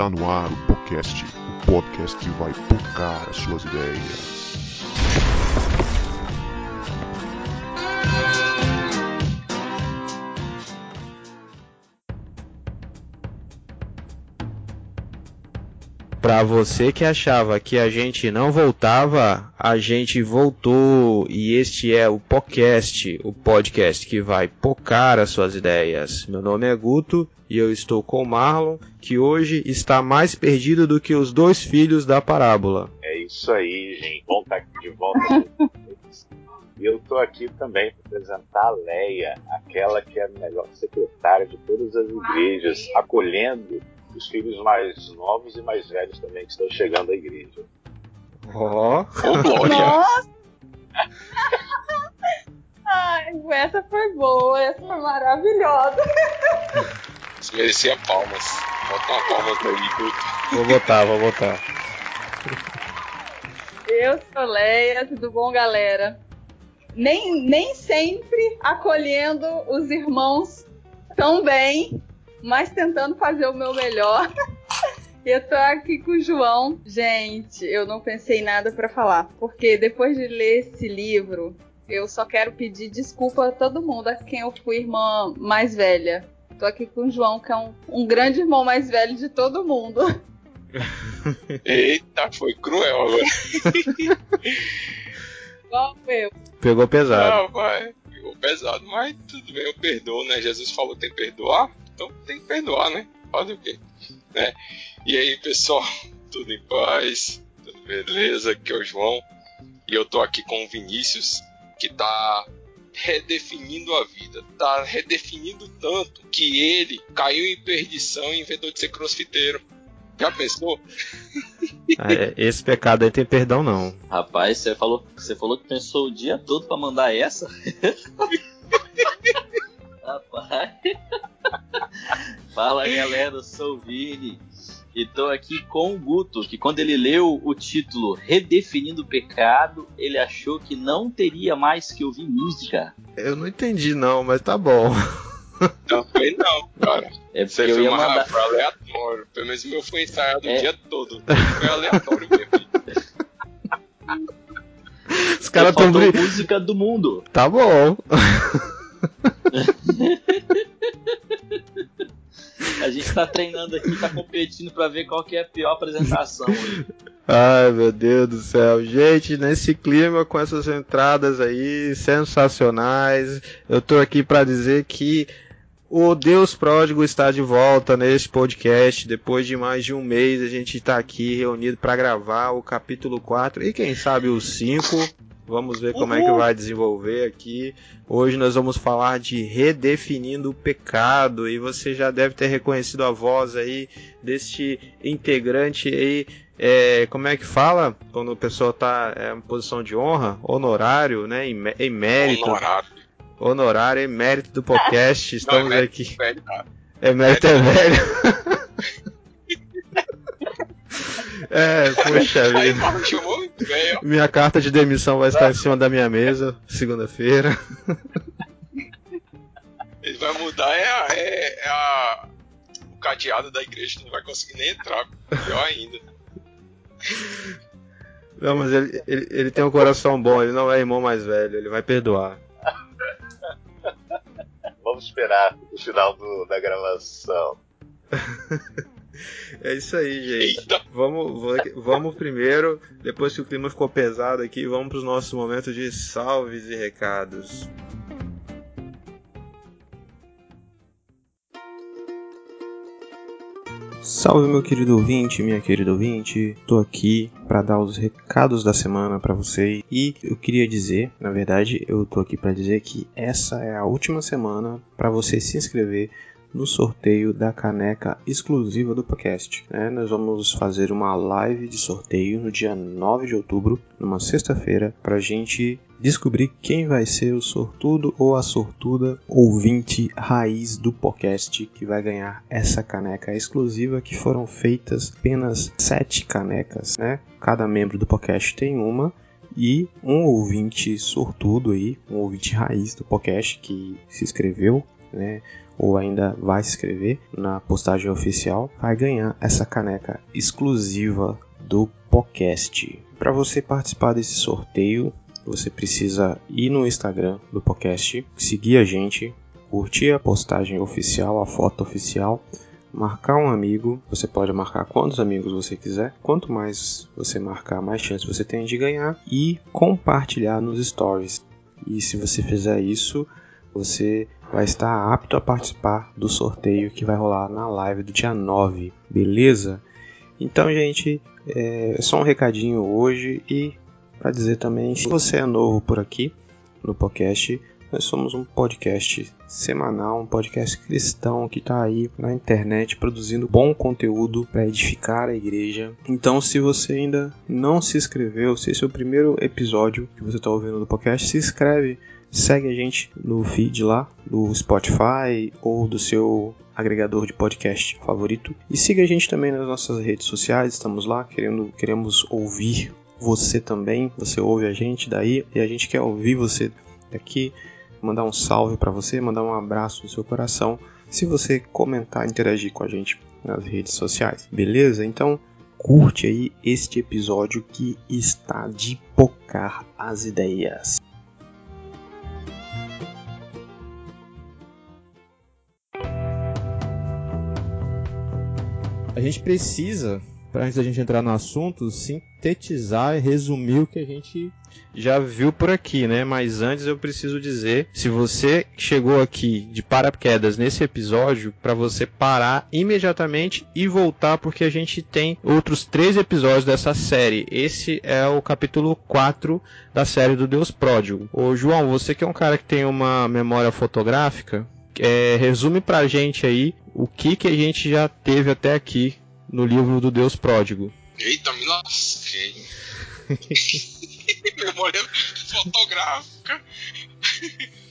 Está no ar o podcast, o podcast que vai tocar as suas ideias. Para você que achava que a gente não voltava, a gente voltou e este é o podcast, o podcast que vai pocar as suas ideias. Meu nome é Guto e eu estou com o Marlon, que hoje está mais perdido do que os dois filhos da parábola. É isso aí, gente. Bom estar aqui de volta. E eu estou aqui também para apresentar a Leia, aquela que é a melhor secretária de todas as igrejas, acolhendo os filhos mais novos e mais velhos também que estão chegando à igreja. Ó, Ô, Glória! Nossa! Ai, essa foi boa, essa foi maravilhosa. Você merecia palmas. Bota uma palma pra Guto. vou botar, vou botar. Eu sou Leia, tudo bom, galera? Nem, nem sempre acolhendo os irmãos tão bem, mas tentando fazer o meu melhor. Eu tô aqui com o João. Gente, eu não pensei em nada pra falar, porque depois de ler esse livro, eu só quero pedir desculpa a todo mundo a quem eu fui irmã mais velha. Tô aqui com o João, que é um, um grande irmão mais velho de todo mundo. Eita, foi cruel agora. Igual eu. Pegou pesado. Ah, vai. Ficou pesado, mas tudo bem, eu perdoo, né? Jesus falou que tem que perdoar, então tem que perdoar, né? Fazer o quê? Né? E aí, pessoal, tudo em paz? Tudo beleza? Aqui é o João. E eu tô aqui com o Vinícius, que tá redefinindo a vida. Tá redefinindo tanto que ele caiu em perdição e inventou de ser crossfiteiro. Já pensou? Ah, é, Esse pecado aí tem perdão não. Rapaz, você falou, você falou que pensou o dia todo pra mandar essa? Rapaz. Fala galera, eu sou o Vini e tô aqui com o Guto, que quando ele leu o título Redefinindo o Pecado, ele achou que não teria mais que ouvir música. Eu não entendi não, mas tá bom. Também não, cara. É Você eu foi, ia uma, mandar. foi aleatório. Pelo menos o meu foi ensaiado É. o dia todo. Foi aleatório mesmo. Os caras tão brin... música do mundo. Tá bom. A gente tá treinando aqui, tá competindo pra ver qual que é a pior apresentação. Ai, meu Deus do céu. Gente, nesse clima, com essas entradas aí sensacionais, eu tô aqui pra dizer que o Deus Pródigo está de volta neste podcast. Depois de mais de um mês, a gente tá aqui reunido pra gravar o capítulo 4 e quem sabe o 5. Vamos ver como é que vai desenvolver aqui. Hoje nós vamos falar de redefinindo o pecado e você já deve ter reconhecido a voz aí deste integrante aí. É, como é que fala? Quando a pessoa tá é, em posição de honra, honorário, né, em, em mérito, Honorário. honorário, em mérito do podcast, estamos Não, é mérito aqui, velho, é mérito é velho. é, poxa vida. muito bem, ó. Minha carta de demissão vai estar em cima da minha mesa, segunda-feira. Ele vai mudar é, a, é, é a- o cadeado da igreja, tu não vai conseguir nem entrar. Pior ainda. Não, mas ele, ele, ele tem um coração bom, ele não é irmão mais velho, ele vai perdoar. Vamos esperar o final do- da gravação. É isso aí, gente. Eita, Vamos, va- vamos primeiro, depois que o clima ficou pesado aqui, vamos para os nossos momentos de salves e recados. Salve meu querido ouvinte, minha querida ouvinte. Tô aqui para dar os recados da semana para vocês e eu queria dizer, na verdade, eu tô aqui para dizer que essa é a última semana para você se inscrever no sorteio da caneca exclusiva do podcast. né? Nós vamos fazer uma live de sorteio no dia 9 de outubro, numa sexta-feira, para a gente descobrir quem vai ser o sortudo ou a sortuda ouvinte raiz do podcast que vai ganhar essa caneca exclusiva que foram feitas apenas sete canecas, né? Cada membro do podcast tem uma e um ouvinte sortudo aí, um ouvinte raiz do podcast que se inscreveu né, ou ainda vai se inscrever na postagem oficial, vai ganhar essa caneca exclusiva do podcast. Para você participar desse sorteio, você precisa ir no Instagram do podcast, seguir a gente, curtir a postagem oficial, a foto oficial, marcar um amigo. Você pode marcar quantos amigos você quiser. Quanto mais você marcar, mais chance você tem de ganhar e compartilhar nos stories. E se você fizer isso, você vai estar apto a participar do sorteio que vai rolar na live do dia 9, beleza? Então, gente, é só um recadinho hoje e para dizer também, se você é novo por aqui no podcast, nós somos um podcast semanal, um podcast cristão que está aí na internet produzindo bom conteúdo para edificar a igreja. Então, se você ainda não se inscreveu, se esse é o primeiro episódio que você está ouvindo do podcast, se inscreve segue a gente no feed lá do Spotify ou do seu agregador de podcast favorito e siga a gente também nas nossas redes sociais, estamos lá querendo queremos ouvir você também, você ouve a gente daí e a gente quer ouvir você daqui, mandar um salve para você, mandar um abraço no seu coração, se você comentar, interagir com a gente nas redes sociais. Beleza? Então, curte aí este episódio que está de pocar as ideias. A gente precisa, para antes da gente entrar no assunto, sintetizar e resumir o que a gente já viu por aqui, né? Mas antes eu preciso dizer, se você chegou aqui de paraquedas nesse episódio, para você parar imediatamente e voltar porque a gente tem outros três episódios dessa série. Esse é o capítulo 4 da série do Deus Pródigo. Ô João, você que é um cara que tem uma memória fotográfica, é, resume pra gente aí o que, que a gente já teve até aqui no livro do Deus Pródigo. Eita, me lasquei. Memória fotográfica.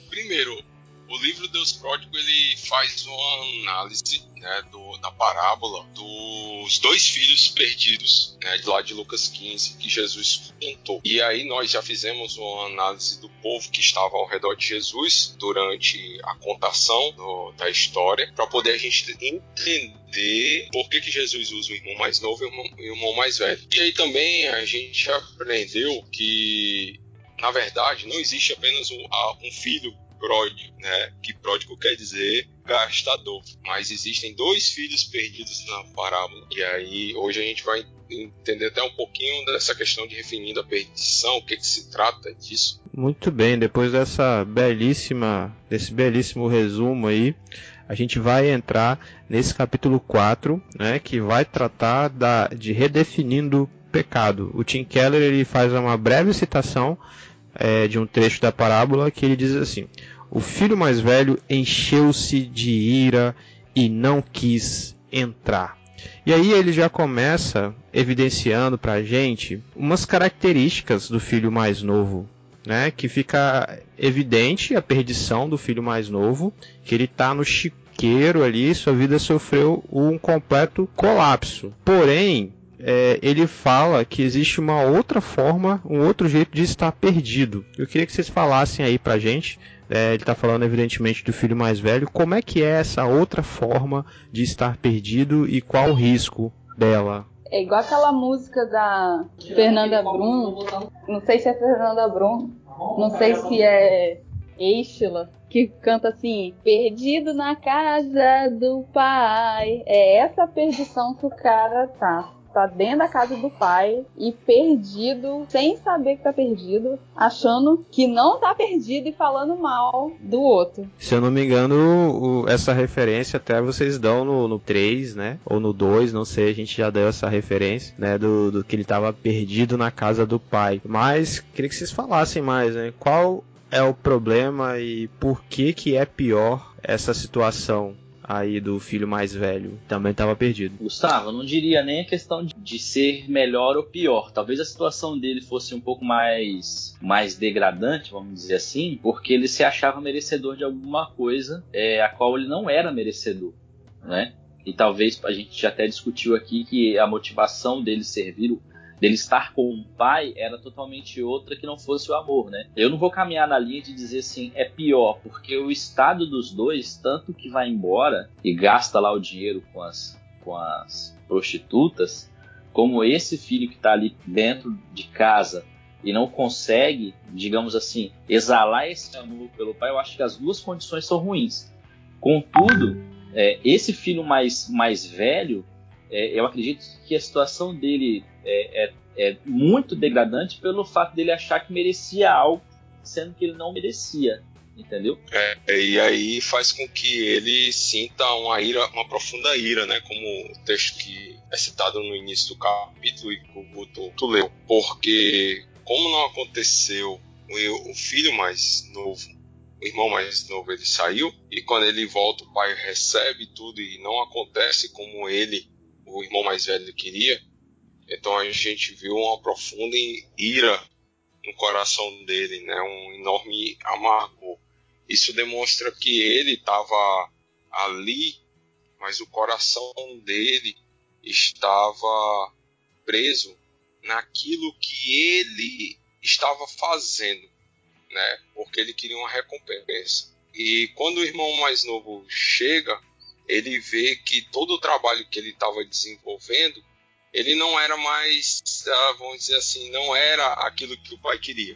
Primeiro, o livro Deus Pródigo ele faz uma análise né, do, da parábola dos dois filhos perdidos, né, de lá de Lucas 15, que Jesus contou. E aí nós já fizemos uma análise do povo que estava ao redor de Jesus durante a contação do, da história, para poder a gente entender por que, que Jesus usa o irmão mais novo e o irmão, mais velho. E aí também a gente aprendeu que na verdade, não existe apenas um, um filho pródigo, né? Que pródigo quer dizer gastador. Mas existem dois filhos perdidos na parábola. E aí hoje a gente vai entender até um pouquinho dessa questão de refinindo a perdição, o que, que se trata disso. Muito bem, depois dessa belíssima, desse belíssimo resumo aí, a gente vai entrar nesse capítulo 4, né, que vai tratar da, de redefinindo pecado. O Tim Keller ele faz uma breve citação é, de um trecho da parábola que ele diz assim: O filho mais velho encheu-se de ira e não quis entrar. E aí ele já começa evidenciando para a gente umas características do filho mais novo, né? Que fica evidente a perdição do filho mais novo, que ele está no chiqueiro ali, sua vida sofreu um completo colapso. Porém, é, ele fala que existe uma outra forma, um outro jeito de estar perdido. Eu queria que vocês falassem aí pra gente. É, ele está falando evidentemente do filho mais velho. Como é que é essa outra forma de estar perdido e qual o risco dela? É igual aquela música da Fernanda Brum. Não sei se é Fernanda Brum. Não sei se é Estila que canta assim: Perdido na casa do pai. É essa perdição que o cara tá tá dentro da casa do pai e perdido, sem saber que tá perdido, achando que não tá perdido e falando mal do outro. Se eu não me engano, o, essa referência até vocês dão no, no 3, né? Ou no 2, não sei, a gente já deu essa referência, né? Do, do que ele tava perdido na casa do pai. Mas queria que vocês falassem mais, né? Qual é o problema e por que que é pior essa situação aí do filho mais velho também estava perdido. Gustavo, não diria nem a questão de, de, ser melhor ou pior. Talvez a situação dele fosse um pouco mais, mais degradante, vamos dizer assim, porque ele se achava merecedor de alguma coisa é, a qual ele não era merecedor, né? E talvez a gente já até discutiu aqui que a motivação dele servir dele estar com um pai era totalmente outra que não fosse o amor, né? Eu não vou caminhar na linha de dizer assim, é pior, porque o estado dos dois, tanto que vai embora e gasta lá o dinheiro com as, com as prostitutas, como esse filho que está ali dentro de casa e não consegue, digamos assim, exalar esse amor pelo pai, eu acho que as duas condições são ruins. Contudo, é, esse filho mais, mais velho, eu acredito que a situação dele é, é, é, muito degradante pelo fato dele achar que merecia algo, sendo que ele não merecia. Entendeu? É, e aí faz com que ele sinta uma ira, uma profunda ira, né? Como o texto que é citado no início do capítulo e que o Guto tu leu. Porque como não aconteceu o, o filho mais novo o irmão mais novo ele saiu e quando ele volta o pai recebe tudo e não acontece como ele o irmão mais velho queria então a gente viu uma profunda ira no coração dele né um enorme amargor isso demonstra que ele estava ali mas o coração dele estava preso naquilo que ele estava fazendo né? Porque ele queria uma recompensa. E quando o irmão mais novo chega, ele vê que todo o trabalho que ele estava desenvolvendo, ele não era mais, ah, vamos dizer assim, não era aquilo que o pai queria.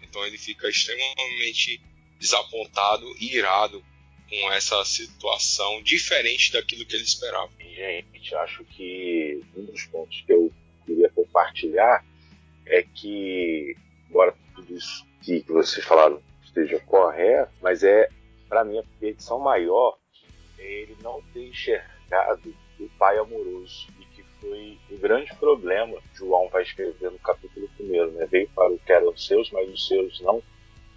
Então ele fica extremamente desapontado e irado com essa situação diferente daquilo que ele esperava. Gente, acho que um dos pontos que eu queria compartilhar é que, embora tudo isso que, vocês falaram esteja correto, mas é, para mim, a perdição maior ele não ter enxergado o pai amoroso e que foi o grande problema João vai escrever no capítulo 1, né? Veio para o que eram seus, mas os seus não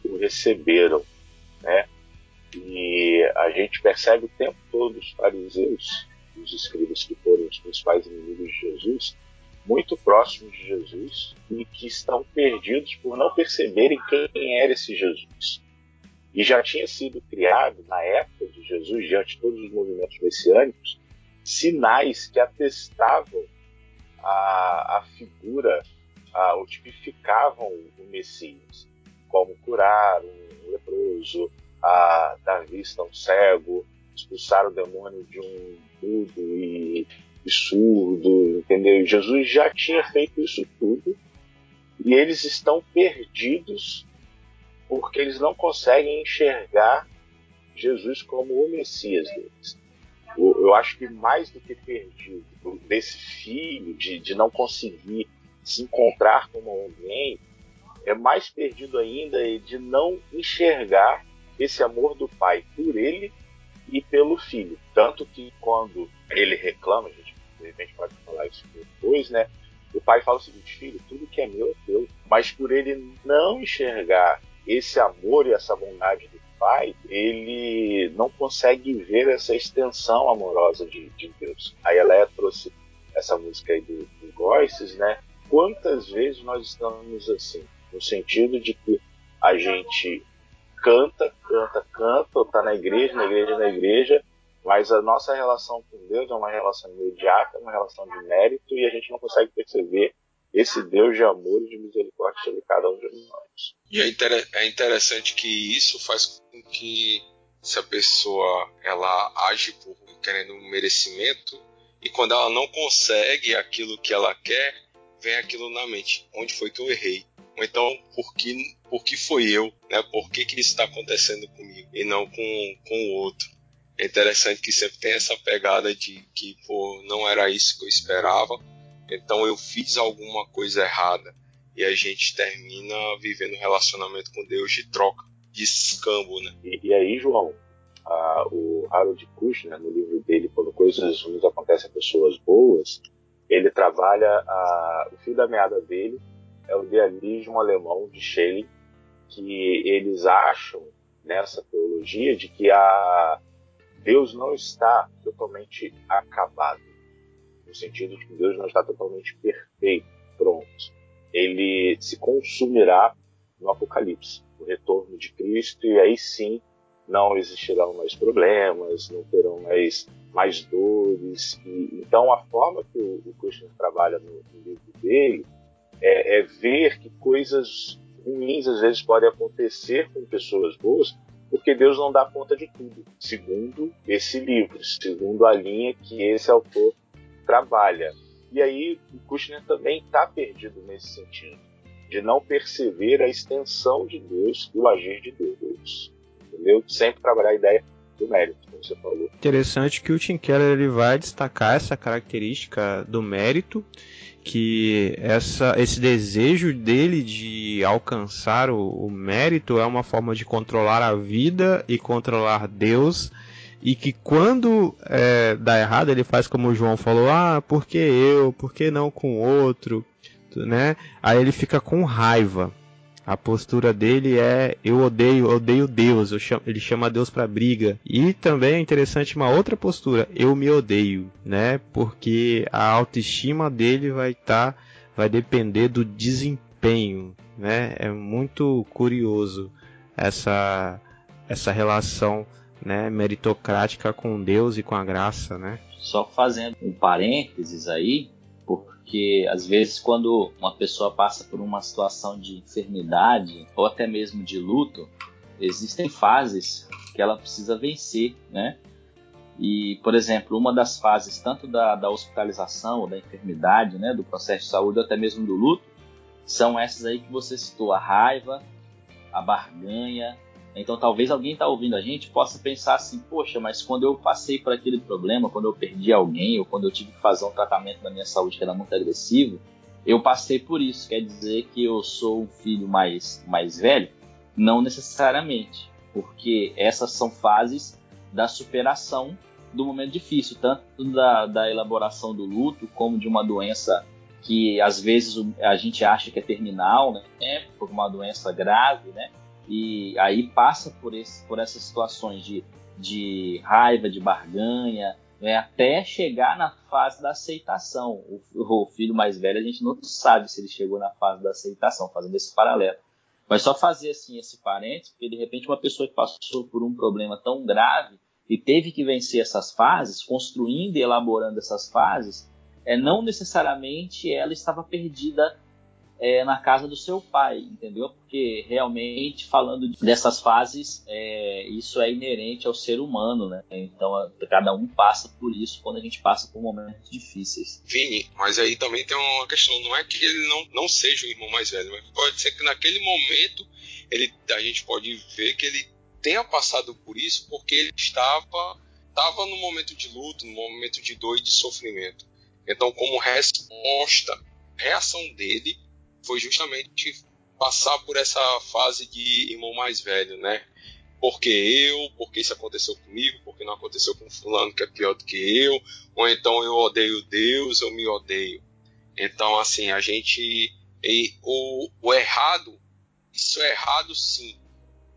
o receberam, né? E a gente percebe o tempo todo os fariseus, os escribas que foram os principais inimigos de Jesus, muito próximos de Jesus e que estão perdidos por não perceberem quem era esse Jesus. E já tinha sido criado, na época de Jesus, diante de todos os movimentos messiânicos, sinais que atestavam a, a figura, a, ou tipificavam o Messias, como curar um leproso, a dar vista a um cego, expulsar o demônio de um mudo e absurdo, entendeu? Jesus já tinha feito isso tudo e eles estão perdidos porque eles não conseguem enxergar Jesus como o Messias deles. Eu, acho que mais do que perdido desse filho, de, de não conseguir se encontrar como alguém, é mais perdido ainda de não enxergar esse amor do pai por ele e pelo filho. Tanto que quando ele reclama, a gente de repente pode falar isso depois, né? O pai fala o seguinte, filho, tudo que é meu é teu. Mas por ele não enxergar esse amor e essa bondade do pai, ele não consegue ver essa extensão amorosa de, de Deus. Aí a Leia trouxe essa música aí do, do né? Quantas vezes nós estamos assim? No sentido de que a gente canta, canta, canta, ou tá na igreja, na igreja, na igreja, mas a nossa relação com Deus é uma relação imediata, uma relação de mérito, e a gente não consegue perceber esse Deus de amor e de misericórdia sobre cada um de nós. E é, inter é interessante que isso faz com que se a pessoa ela age por querendo um merecimento e quando ela não consegue aquilo que ela quer, vem aquilo na mente. Onde foi que eu errei? Ou então, por que, por que foi eu? Né? Por que, que isso está acontecendo comigo e não com, com o outro? é interessante que sempre tem essa pegada de que, pô, não era isso que eu esperava, então eu fiz alguma coisa errada. E a gente termina vivendo um relacionamento com Deus de troca, de escambo, né? E, e aí, João, a, o Harold Kushner, no livro dele, Quando Coisas Ruins Acontecem a Pessoas Boas, ele trabalha a, o fio da meada dele é o idealismo alemão de Schelling, que eles acham nessa teologia de que a Deus não está totalmente acabado, no sentido de que Deus não está totalmente perfeito, pronto. Ele se consumirá no Apocalipse, no retorno de Cristo, e aí sim não existirão mais problemas, não terão mais, mais dores. E, então, a forma que o, o Kushner trabalha no, no livro dele é, é, ver que coisas ruins às vezes podem acontecer com pessoas boas, porque Deus não dá conta de tudo, segundo esse livro, segundo a linha que esse autor trabalha. E aí o Kushner também está perdido nesse sentido, de não perceber a extensão de Deus e o agir de Deus. Entendeu? Sempre trabalhar a ideia do mérito, como você falou. Interessante que o Tim Keller ele vai destacar essa característica do mérito que essa, esse desejo dele de alcançar o, o, mérito é uma forma de controlar a vida e controlar Deus e que quando é, dá errado ele faz como o João falou ah por que eu por que não com outro né aí ele fica com raiva a postura dele é eu odeio, odeio Deus, chamo, ele chama Deus para briga. E também é interessante uma outra postura, eu me odeio, né? Porque a autoestima dele vai estar, tá, vai depender do desempenho, né? É muito curioso essa essa relação, né, meritocrática com Deus e com a graça, né? Só fazendo um parênteses aí, porque às vezes quando uma pessoa passa por uma situação de enfermidade ou até mesmo de luto, existem fases que ela precisa vencer, né? E, por exemplo, uma das fases tanto da, da hospitalização ou da enfermidade, né, do processo de saúde ou até mesmo do luto, são essas aí que você citou, a raiva, a barganha, então talvez alguém está ouvindo a gente possa pensar assim, poxa, mas quando eu passei por aquele problema, quando eu perdi alguém, ou quando eu tive que fazer um tratamento na minha saúde que era muito agressivo, eu passei por isso. Quer dizer que eu sou um filho mais, mais velho? Não necessariamente, porque essas são fases da superação do momento difícil, tanto da, da elaboração do luto, como de uma doença que às vezes a gente acha que é terminal, né? É, uma doença grave, né? E aí passa por, esse, por essas situações de, de raiva, de barganha, né, até chegar na fase da aceitação. O, o, filho mais velho, a gente não sabe se ele chegou na fase da aceitação, fazendo esse paralelo. Mas só fazer assim esse parênteses, porque de repente uma pessoa que passou por um problema tão grave e teve que vencer essas fases, construindo e elaborando essas fases, é não necessariamente ela estava perdida é, na casa do seu pai, entendeu? Porque realmente, falando dessas fases, é, isso é inerente ao ser humano, né? Então, cada um passa por isso quando a gente passa por momentos difíceis. Vini, mas aí também tem uma questão, não é que ele não, não seja o irmão mais velho, mas pode ser que naquele momento ele, a gente pode ver que ele tenha passado por isso porque ele estava, estava no momento de luto, no momento de dor e de sofrimento. Então, como resposta, reação dele foi justamente passar por essa fase de irmão mais velho, né? Porque eu, porque isso aconteceu comigo, porque não aconteceu com fulano que é pior do que eu, ou então eu odeio Deus, eu me odeio. Então, assim, a gente. E, o, o errado, isso é errado sim,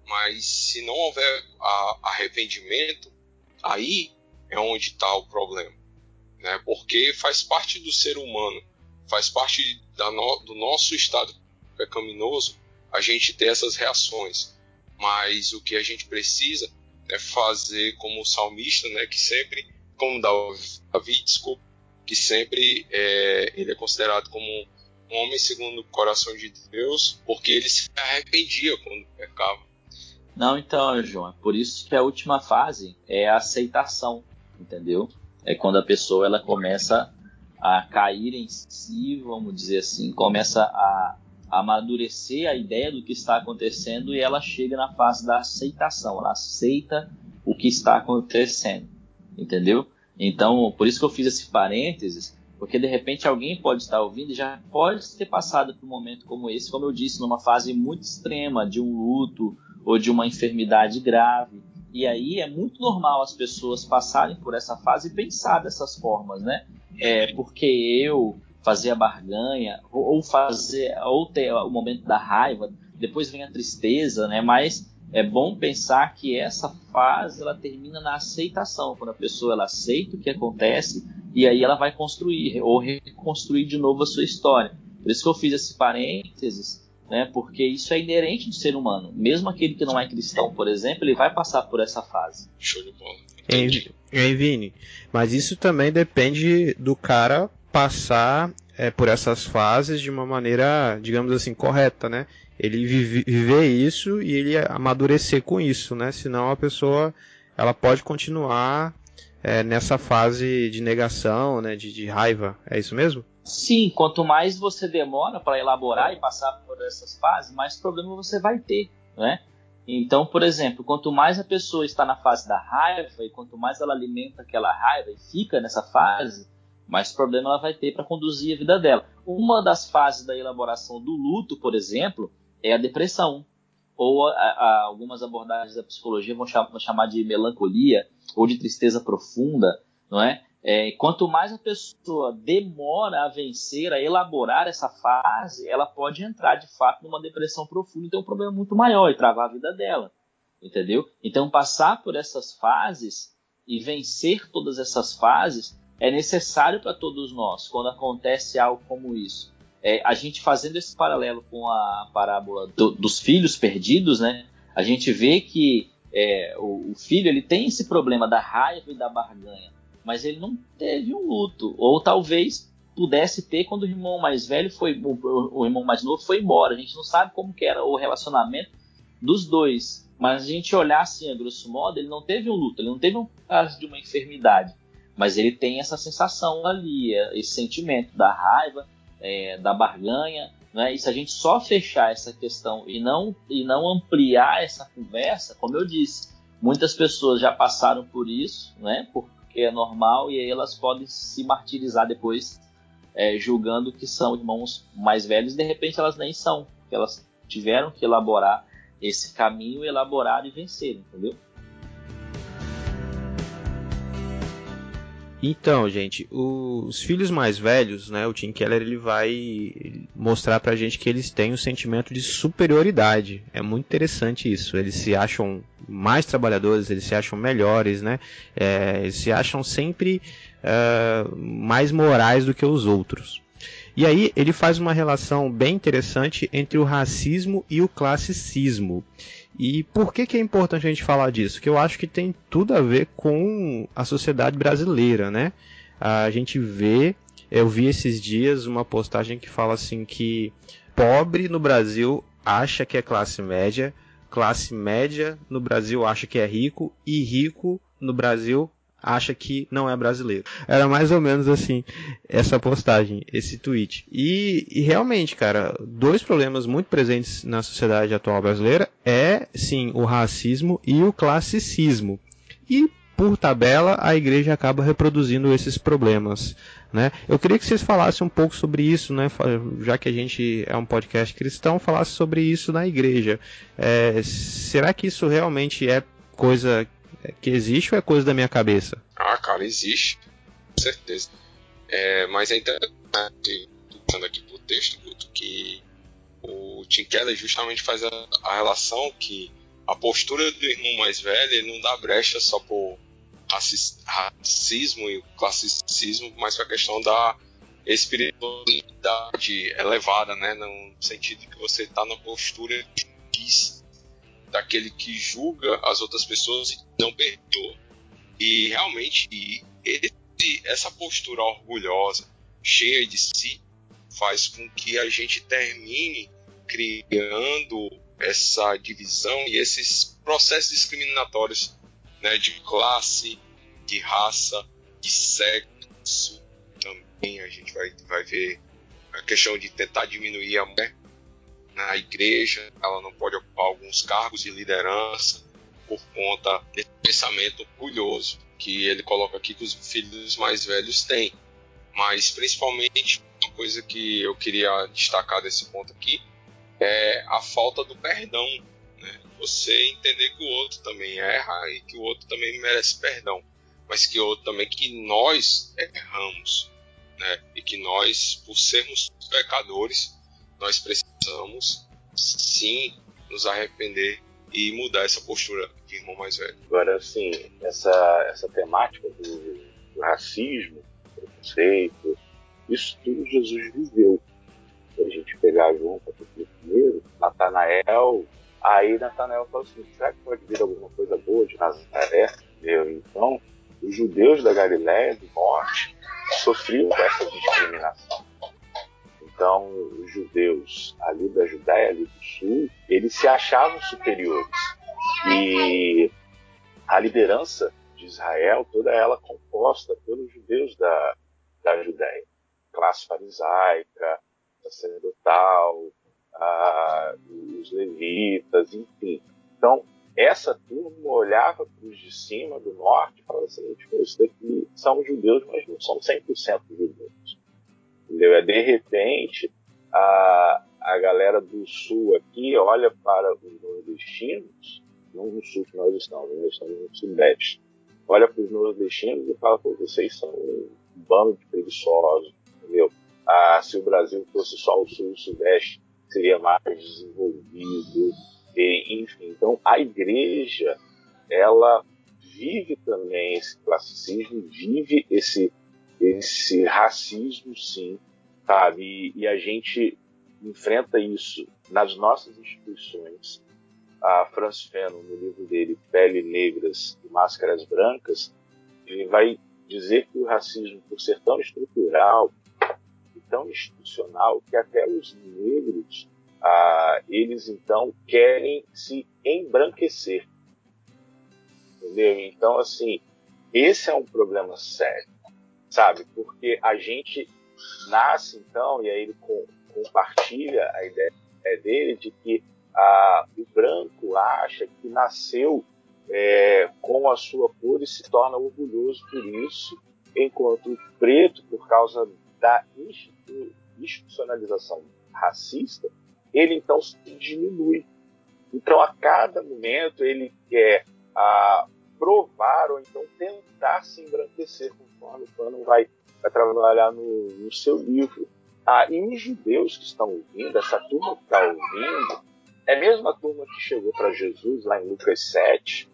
mas se não houver a, arrependimento, aí é onde está o problema. Né? Porque faz parte do ser humano faz parte no, do nosso estado pecaminoso a gente ter essas reações. Mas o que a gente precisa é fazer como o salmista, né, que sempre, como Davi, desculpa, que sempre é, ele é considerado como um homem segundo o coração de Deus, porque ele se arrependia quando pecava. Não, então, João, é por isso que a última fase é a aceitação, entendeu? É quando a pessoa ela começa a cair em si, vamos dizer assim, começa a, amadurecer a ideia do que está acontecendo e ela chega na fase da aceitação, ela aceita o que está acontecendo, entendeu? Então, por isso que eu fiz esse parênteses, porque de repente alguém pode estar ouvindo e já pode ter passado por um momento como esse, como eu disse, numa fase muito extrema de um luto ou de uma enfermidade grave. E aí é muito normal as pessoas passarem por essa fase e pensar dessas formas, né? É porque eu fazer a barganha ou fazer ou ter o momento da raiva, depois vem a tristeza, né? Mas é bom pensar que essa fase ela termina na aceitação, quando a pessoa ela aceita o que acontece e aí ela vai construir ou reconstruir de novo a sua história. Por isso que eu fiz esse parênteses né? Porque isso é inerente do ser humano. Mesmo aquele que não é cristão, por exemplo, ele vai passar por essa fase. Show de bola. Entendi. Vini? Mas isso também depende do cara passar é, por essas fases de uma maneira, digamos assim, correta, né? Ele vive- viver isso e ele amadurecer com isso, né? Senão a pessoa ela pode continuar é, nessa fase de negação, né? De, de raiva. É isso mesmo? Sim, quanto mais você demora para elaborar e passar por essas fases, mais problema você vai ter, né? Então, por exemplo, quanto mais a pessoa está na fase da raiva e quanto mais ela alimenta aquela raiva e fica nessa fase, mais problema ela vai ter para conduzir a vida dela. Uma das fases da elaboração do luto, por exemplo, é a depressão. Ou a- a- algumas abordagens da psicologia vão chamar, vão chamar de melancolia ou de tristeza profunda, não é? É, quanto mais a pessoa demora a vencer, a elaborar essa fase, ela pode entrar de fato numa depressão profunda e ter um problema muito maior e travar a vida dela. Entendeu? Então, passar por essas fases e vencer todas essas fases é necessário para todos nós quando acontece algo como isso. É, a gente fazendo esse paralelo com a parábola do- dos filhos perdidos, né? A gente vê que é, o, o filho ele tem esse problema da raiva e da barganha mas ele não teve um luto. Ou talvez pudesse ter quando o irmão mais velho foi. O, o irmão mais novo foi embora. A gente não sabe como que era o relacionamento dos dois. Mas a gente olhar assim, a grosso modo, ele não teve um luto, ele não teve um caso de uma enfermidade. Mas ele tem essa sensação ali, é, esse sentimento da raiva, é, da barganha. Né? E se a gente só fechar essa questão e não, e não ampliar essa conversa, como eu disse, muitas pessoas já passaram por isso, né? Por, é normal, e aí elas podem se martirizar depois, é, julgando que são irmãos mais velhos, de repente elas nem são, porque elas tiveram que elaborar esse caminho, elaborar e vencer, entendeu? Então, gente, os filhos mais velhos, né, o Tim Keller ele vai mostrar pra gente que eles têm um sentimento de superioridade. É muito interessante isso. Eles se acham mais trabalhadores, eles se acham melhores, né? É, eles se acham sempre é, mais morais do que os outros. E aí ele faz uma relação bem interessante entre o racismo e o classicismo. E por que, que é importante a gente falar disso? Que eu acho que tem tudo a ver com a sociedade brasileira, né? A gente vê, eu vi esses dias uma postagem que fala assim que pobre no Brasil acha que é classe média, classe média no Brasil acha que é rico e rico no Brasil acha que não é brasileiro. Era mais ou menos assim essa postagem, esse tweet. E, e, realmente, cara, dois problemas muito presentes na sociedade atual brasileira é, sim, o racismo e o classicismo. E por tabela, a igreja acaba reproduzindo esses problemas. Né? Eu queria que vocês falassem um pouco sobre isso, né? já que a gente é um podcast cristão, falasse sobre isso na igreja. É, será que isso realmente é coisa que existe ou é coisa da minha cabeça? Ah, cara, existe, com certeza. É, mas é interessante, pensando aqui pro texto, Guto, que o Tim Keller justamente faz a, a, relação que a postura do irmão mais velho não dá brecha só por racismo e classicismo, mas para a questão da espiritualidade elevada, né? No sentido que você está na postura de daquele que julga as outras pessoas e não perdoa. E realmente esse, essa postura orgulhosa, cheia de si, faz com que a gente termine criando essa divisão e esses processos discriminatórios né, de classe, de raça, de sexo. Também a gente vai, vai ver a questão de tentar diminuir a mulher na igreja, ela não pode ocupar alguns cargos de liderança por conta desse pensamento orgulhoso que ele coloca aqui que os filhos mais velhos têm. Mas principalmente uma coisa que eu queria destacar desse ponto aqui é a falta do perdão. Né? Você entender que o outro também erra e que o outro também merece perdão, mas que o outro também que nós erramos, né? E que nós, por sermos pecadores, nós precisamos sim nos arrepender e mudar essa postura de irmão mais velho. Agora, assim, essa, essa temática do, do racismo, preconceito, isso tudo Jesus viveu. Se a gente pegar João capítulo 1, Natanael. Aí Natanael falou assim: será que pode vir alguma coisa boa de Nazaré? Entendeu? Então, os judeus da Galiléia do Norte sofriam com essa discriminação. Então, os judeus ali da Judéia, ali do Sul, eles se achavam superiores. E a liderança de Israel, toda ela composta pelos judeus da, da Judéia. Classe farisaica, sacerdotal, os levitas, enfim. Então, essa turma olhava para os de cima, do norte, e falava assim: tipo, isso daqui são judeus, mas não são 100% judeus. Entendeu? É de repente a, a galera do sul aqui olha para os nordestinos, não no sul que nós estamos, nós estamos no sudeste, olha para os nordestinos e fala: Pô, vocês são um bando de preguiçosos, entendeu? Ah, se o Brasil fosse só o sul e o sudeste, seria mais desenvolvido, e, enfim. Então, a igreja, ela vive também esse classicismo, vive esse, esse racismo, sim, sabe? E, e a gente enfrenta isso nas nossas instituições. A Franz Fanon, no livro dele, Pele Negras e Máscaras Brancas, ele vai dizer que o racismo, por ser tão estrutural, tão institucional que até os negros ah, eles então querem se embranquecer. Entendeu? Então, assim, esse é um problema sério, sabe? Porque a gente nasce então, e aí ele compartilha a ideia dele de que ah, o branco acha que nasceu é, com a sua cor e se torna orgulhoso por isso, enquanto o preto, por causa da institucionalização racista, ele então se diminui. Então, a cada momento, ele quer ah, provar ou então tentar se embranquecer, conforme o Pano vai, vai trabalhar no, no seu livro. Ah, e os judeus que estão ouvindo, essa turma que está ouvindo, é a mesma turma que chegou para Jesus lá em Lucas 7,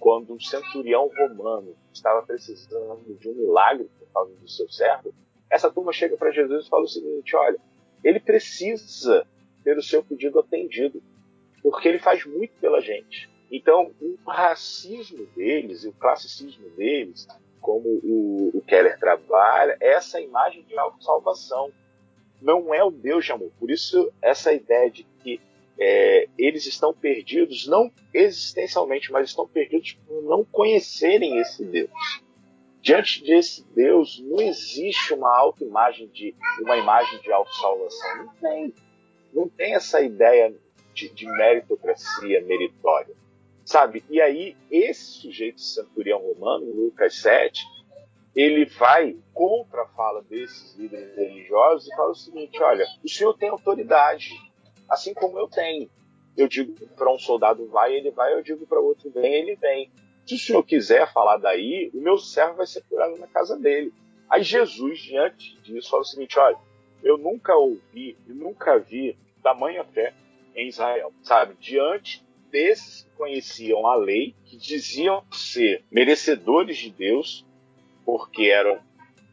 quando um centurião romano estava precisando de um milagre por causa do seu servo, essa turma chega para Jesus e fala o seguinte: olha, ele precisa ter o seu pedido atendido, porque ele faz muito pela gente. Então, o racismo deles e o classicismo deles, como o, o Keller trabalha, essa imagem de autossalvação. Não é o Deus de amor. Por isso, essa ideia de que é, eles estão perdidos, não existencialmente, mas estão perdidos por não conhecerem esse Deus. Diante desse Deus não existe uma autoimagem de uma imagem de autossalvação. Não tem. Não tem essa ideia de, de meritocracia meritória. Sabe? E aí, esse sujeito centurião romano, Lucas 7, ele vai contra a fala desses líderes religiosos e fala o seguinte: olha, o senhor tem autoridade, assim como eu tenho. Eu digo para um soldado vai, ele vai, eu digo para outro vem, ele vem. Se o senhor quiser falar daí, o meu servo vai ser curado na casa dele. Aí Jesus, diante disso, fala o seguinte: olha, eu nunca ouvi e nunca vi tamanha fé em Israel, sabe? Diante desses que conheciam a lei, que diziam ser merecedores de Deus, porque eram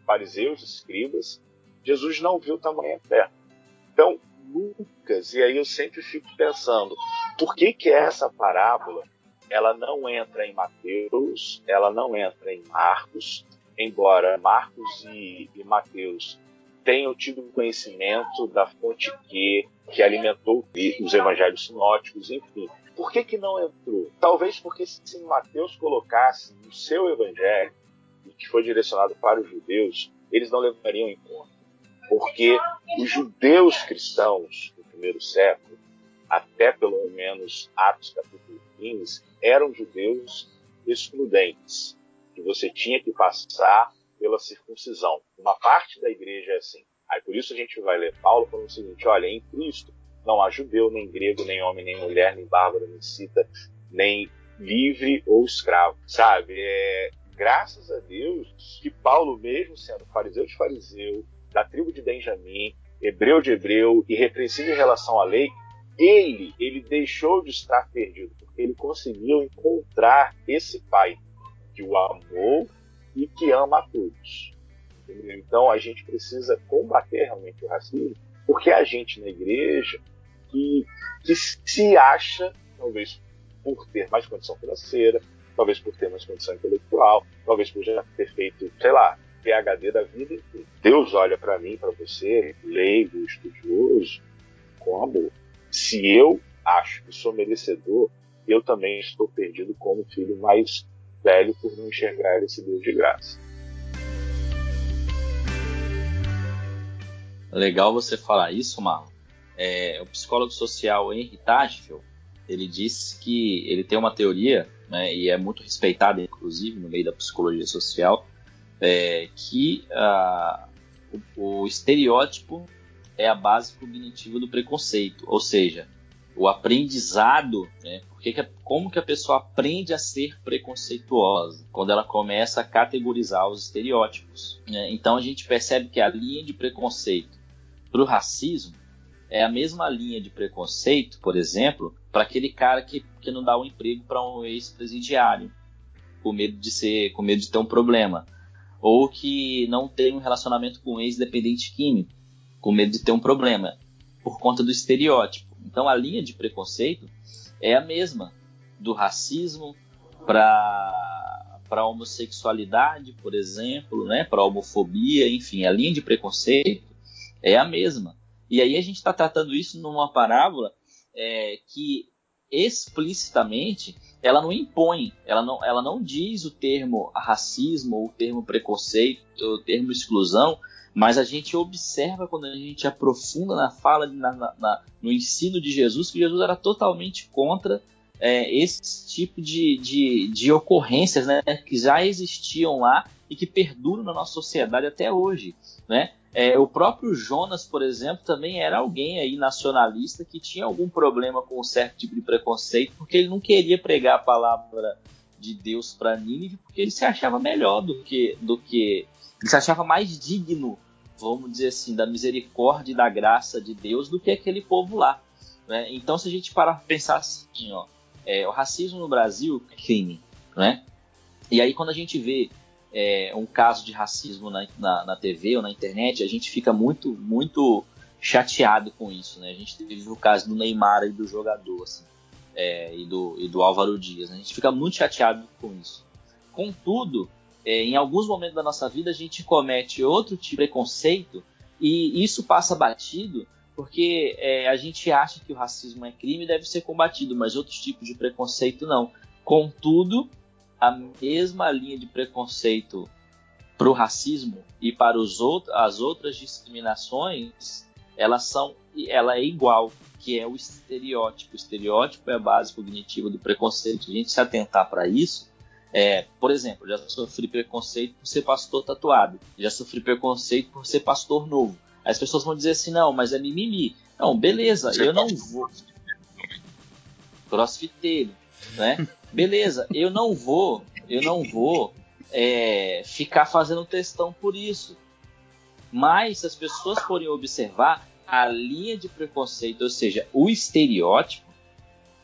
fariseus, escribas, Jesus não viu tamanha fé. Então, Lucas, e aí eu sempre fico pensando, por que que essa parábola ela não entra em Mateus, ela não entra em Marcos, embora Marcos e, e Mateus tenham tido conhecimento da fonte que, que alimentou os evangelhos sinóticos, enfim. Por que, que não entrou? Talvez porque se Mateus colocasse no seu evangelho, que foi direcionado para os judeus, eles não levariam em conta. Porque os judeus cristãos do primeiro século, até pelo menos Atos capítulo 15, eram judeus excludentes, que você tinha que passar pela circuncisão. Uma parte da igreja é assim. Aí por isso a gente vai ler Paulo falando o seguinte: olha, em Cristo não há judeu, nem grego, nem homem, nem mulher, nem bárbaro, nem cita, nem livre ou escravo, sabe? É, graças a Deus que Paulo, mesmo sendo fariseu de fariseu, da tribo de Benjamim, hebreu de hebreu, irrepreensível em relação à lei, ele, ele deixou de estar perdido ele conseguiu encontrar esse pai que o amou e que ama a todos. Entendeu? Então a gente precisa combater realmente o racismo, porque a gente na igreja que, que se acha, talvez por ter mais condição financeira, talvez por ter mais condição intelectual, talvez por já ter feito, sei lá, PhD da vida. Deus olha para mim, para você, leigo, estudioso, com amor. Se eu acho que sou merecedor, eu também estou perdido como filho mais velho por não enxergar esse Deus de graça. Legal você falar isso, Marlon. É, o psicólogo social Henry Tajfel, ele disse que ele tem uma teoria, né, e é muito respeitada, inclusive, no meio da psicologia social, é, que uh, o, o estereótipo é a base cognitiva do preconceito, ou seja, o aprendizado, né? Porque que, como que a pessoa aprende a ser preconceituosa quando ela começa a categorizar os estereótipos? Né? Então a gente percebe que a linha de preconceito para o racismo é a mesma linha de preconceito, por exemplo, para aquele cara que, que não dá um emprego para um ex-presidiário, com medo de ser, com medo de ter um problema, ou que não tem um relacionamento com um ex-dependente químico, com medo de ter um problema, por conta do estereótipo. Então a linha de preconceito é a mesma do racismo para para homossexualidade, por exemplo, né, para homofobia, enfim, a linha de preconceito é a mesma. E aí a gente está tratando isso numa parábola é, que explicitamente ela não impõe, ela não, ela não diz o termo racismo, ou o termo preconceito, ou o termo exclusão, mas a gente observa quando a gente aprofunda na fala, na, na, no ensino de Jesus, que Jesus era totalmente contra é, esse tipo de, de, de ocorrências né, que já existiam lá e que perduram na nossa sociedade até hoje. Né? É, o próprio Jonas, por exemplo, também era alguém aí nacionalista que tinha algum problema com um certo tipo de preconceito, porque ele não queria pregar a palavra de Deus para Nínive, porque ele se achava melhor do que, do que ele se achava mais digno, vamos dizer assim, da misericórdia e da graça de Deus do que aquele povo lá. Né? Então, se a gente parar para pensar assim, ó, é, o racismo no Brasil é crime, né? E aí, quando a gente vê é, um caso de racismo na, na, na, TV ou na internet, a gente fica muito, muito chateado com isso, né? A gente teve o caso do Neymar e do jogador, assim, é, e, do, e do Álvaro Dias. Né? A gente fica muito chateado com isso. Contudo, é, em alguns momentos da nossa vida a gente comete outro tipo de preconceito e isso passa batido porque é, a gente acha que o racismo é crime e deve ser combatido, mas outros tipos de preconceito não. Contudo, a mesma linha de preconceito para o racismo e para os outros, as outras discriminações, elas são, ela é igual, que é o estereótipo. O estereótipo é a base cognitiva do preconceito. A gente se atentar para isso, é, por exemplo, já sofri preconceito por ser pastor tatuado, já sofri preconceito por ser pastor novo. As pessoas vão dizer assim, não, mas é mimimi. Não, beleza, eu não vou. Crossfiteiro, né? Beleza, eu não vou, eu não vou é, ficar fazendo testão por isso. Mas se as pessoas forem observar a linha de preconceito, ou seja, o estereótipo,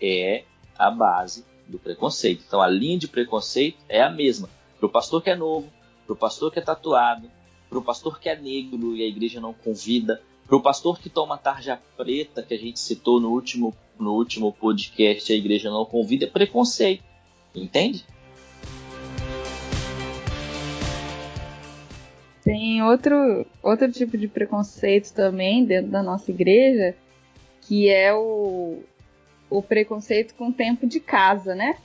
é a base do preconceito. Então a linha de preconceito é a mesma. Para o pastor que é novo, para o pastor que é tatuado, para o pastor que é negro e a igreja não convida, para o pastor que toma tarja preta, que a gente citou no último, no último podcast, a igreja não convida, é preconceito. Entende? Tem outro, outro tipo de preconceito também dentro da nossa igreja, que é o, o preconceito com o tempo de casa, né?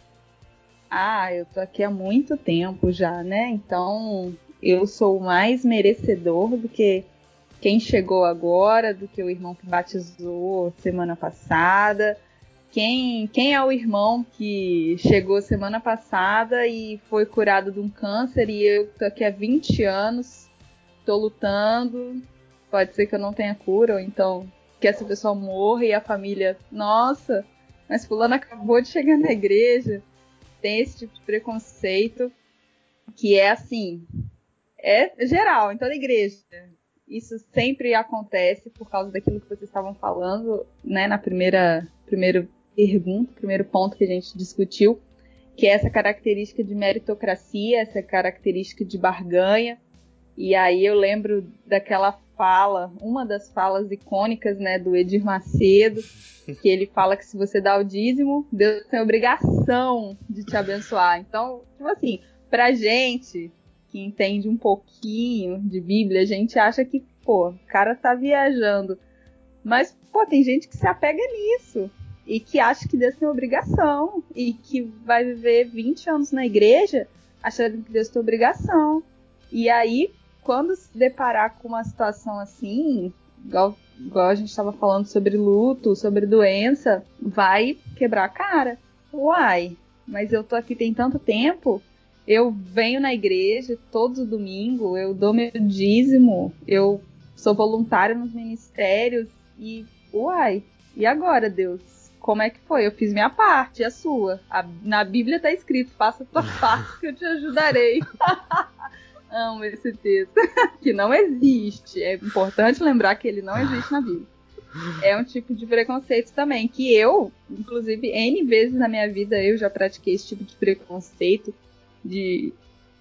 Ah, eu tô aqui há muito tempo já, né? Então eu sou mais merecedor do que quem chegou agora, do que o irmão que batizou semana passada. Quem, quem é o irmão que chegou semana passada e foi curado de um câncer e eu tô aqui há 20 anos, tô lutando, pode ser que eu não tenha cura, ou então que essa pessoa morra e a família, nossa, mas fulano acabou de chegar na igreja. Tem esse tipo de preconceito que é assim, é geral, em toda igreja. Isso sempre acontece por causa daquilo que vocês estavam falando, né, na primeira, primeira pergunta, primeiro ponto que a gente discutiu, que é essa característica de meritocracia, essa característica de barganha. E aí eu lembro daquela fala, uma das falas icônicas, né, do Edir Macedo, que ele fala que se você dá o dízimo, Deus tem obrigação de te abençoar. Então, tipo assim, pra gente que entende um pouquinho de Bíblia, a gente acha que, pô, o cara tá viajando. Mas, pô, tem gente que se apega nisso e que acha que Deus tem obrigação e que vai viver 20 anos na igreja achando que Deus tem obrigação. E aí, quando se deparar com uma situação assim, igual, igual a gente estava falando sobre luto, sobre doença, vai quebrar a cara. Uai, mas eu tô aqui tem tanto tempo, eu venho na igreja todo domingo, eu dou meu dízimo, eu sou voluntário nos ministérios e, uai, e agora, Deus? Como é que foi? Eu fiz minha parte, a sua. A, na Bíblia tá escrito: faça a tua parte que eu te ajudarei. Amo esse texto. que não existe. É importante lembrar que ele não existe na Bíblia. É um tipo de preconceito também. Que eu, inclusive, N vezes na minha vida, eu já pratiquei esse tipo de preconceito. De,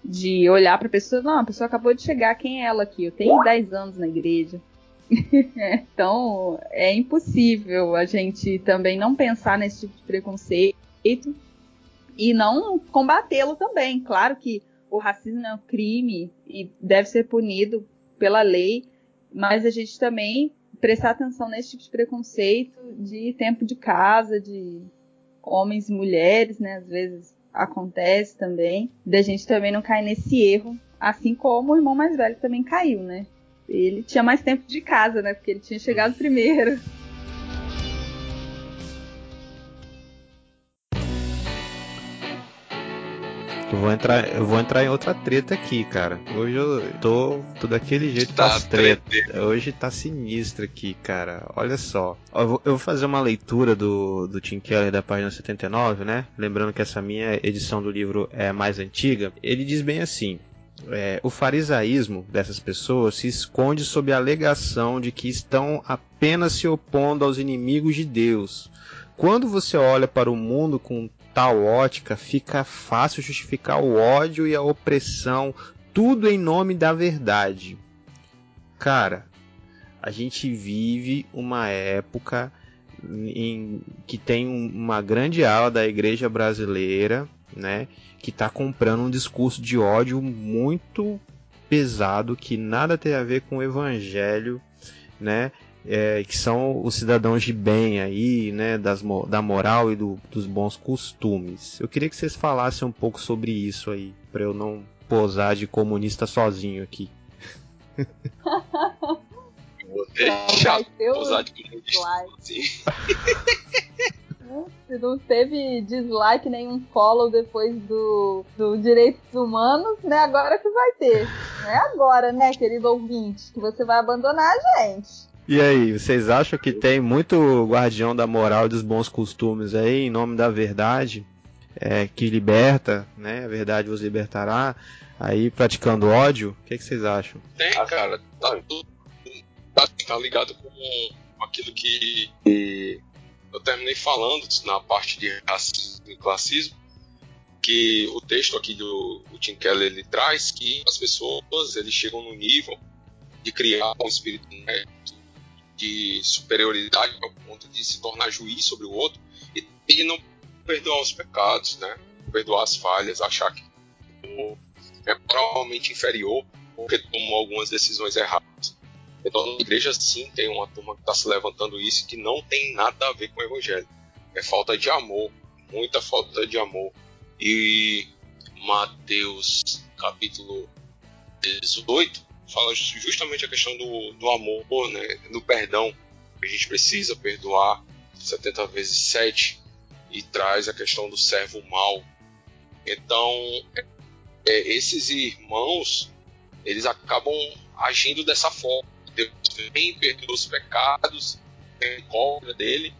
de olhar pra pessoa. Não, a pessoa acabou de chegar, quem é ela aqui? Eu tenho 10 anos na igreja. então, é impossível a gente também não pensar nesse tipo de preconceito e não combatê-lo também. Claro que o racismo é um crime e deve ser punido pela lei, mas a gente também prestar atenção nesse tipo de preconceito de tempo de casa, de homens e mulheres, né? Às vezes acontece também, da gente também não cair nesse erro, assim como o irmão mais velho também caiu, né? Ele tinha mais tempo de casa, né? Porque ele tinha chegado primeiro. Vou entrar, eu vou entrar em outra treta aqui, cara. Hoje eu tô, tô daquele jeito Tá das treta. Hoje tá sinistro aqui, cara. Olha só. Eu vou, eu vou fazer uma leitura do, do Tim Keller da página 79, né? Lembrando que essa minha edição do livro é mais antiga. Ele diz bem assim: é, o farisaísmo dessas pessoas se esconde sob a alegação de que estão apenas se opondo aos inimigos de Deus. Quando você olha para o mundo com tal ótica, fica fácil justificar o ódio e a opressão, tudo em nome da verdade. Cara, a gente vive uma época em que tem um- uma grande ala da igreja brasileira, né, que está comprando um discurso de ódio muito pesado que nada tem a ver com o evangelho, né? É, que são os cidadãos de bem aí, né, das, da moral e do- dos bons costumes. Eu queria que vocês falassem um pouco sobre isso aí, para eu não posar de comunista sozinho aqui. Vou deixar Vai ter o usar de comunista. Se não teve dislike nenhum follow depois do, do Direitos Humanos, né? Agora que vai ter. Não é agora, né, querido ouvinte, que você vai abandonar a gente. E aí, vocês acham que tem muito guardião da moral e dos bons costumes aí, em nome da verdade, é, que liberta, né? A verdade vos libertará, aí praticando ódio? O que, que vocês acham? Tem, cara. Tá, tá, tá ligado com aquilo que, que eu terminei falando na parte de racismo e classismo. Que o texto aqui do o Tim Keller ele traz que as pessoas eles chegam no nível de criar um espírito né, de superioridade ao ponto de se tornar juiz sobre o outro e, e não perdoar os pecados, né? Perdoar as falhas, achar que é moralmente inferior porque tomou algumas decisões erradas. Então, na igreja, sim, tem uma turma que está se levantando isso que não tem nada a ver com o evangelho. É falta de amor, muita falta de amor. E Mateus, capítulo 18, fala justamente a questão do, do amor, né, do perdão. A gente precisa perdoar 70 vezes 7 e traz a questão do servo mau. Então, é, esses irmãos, eles acabam agindo dessa forma. Deus vem, perdoa os pecados, vem, cobra dele.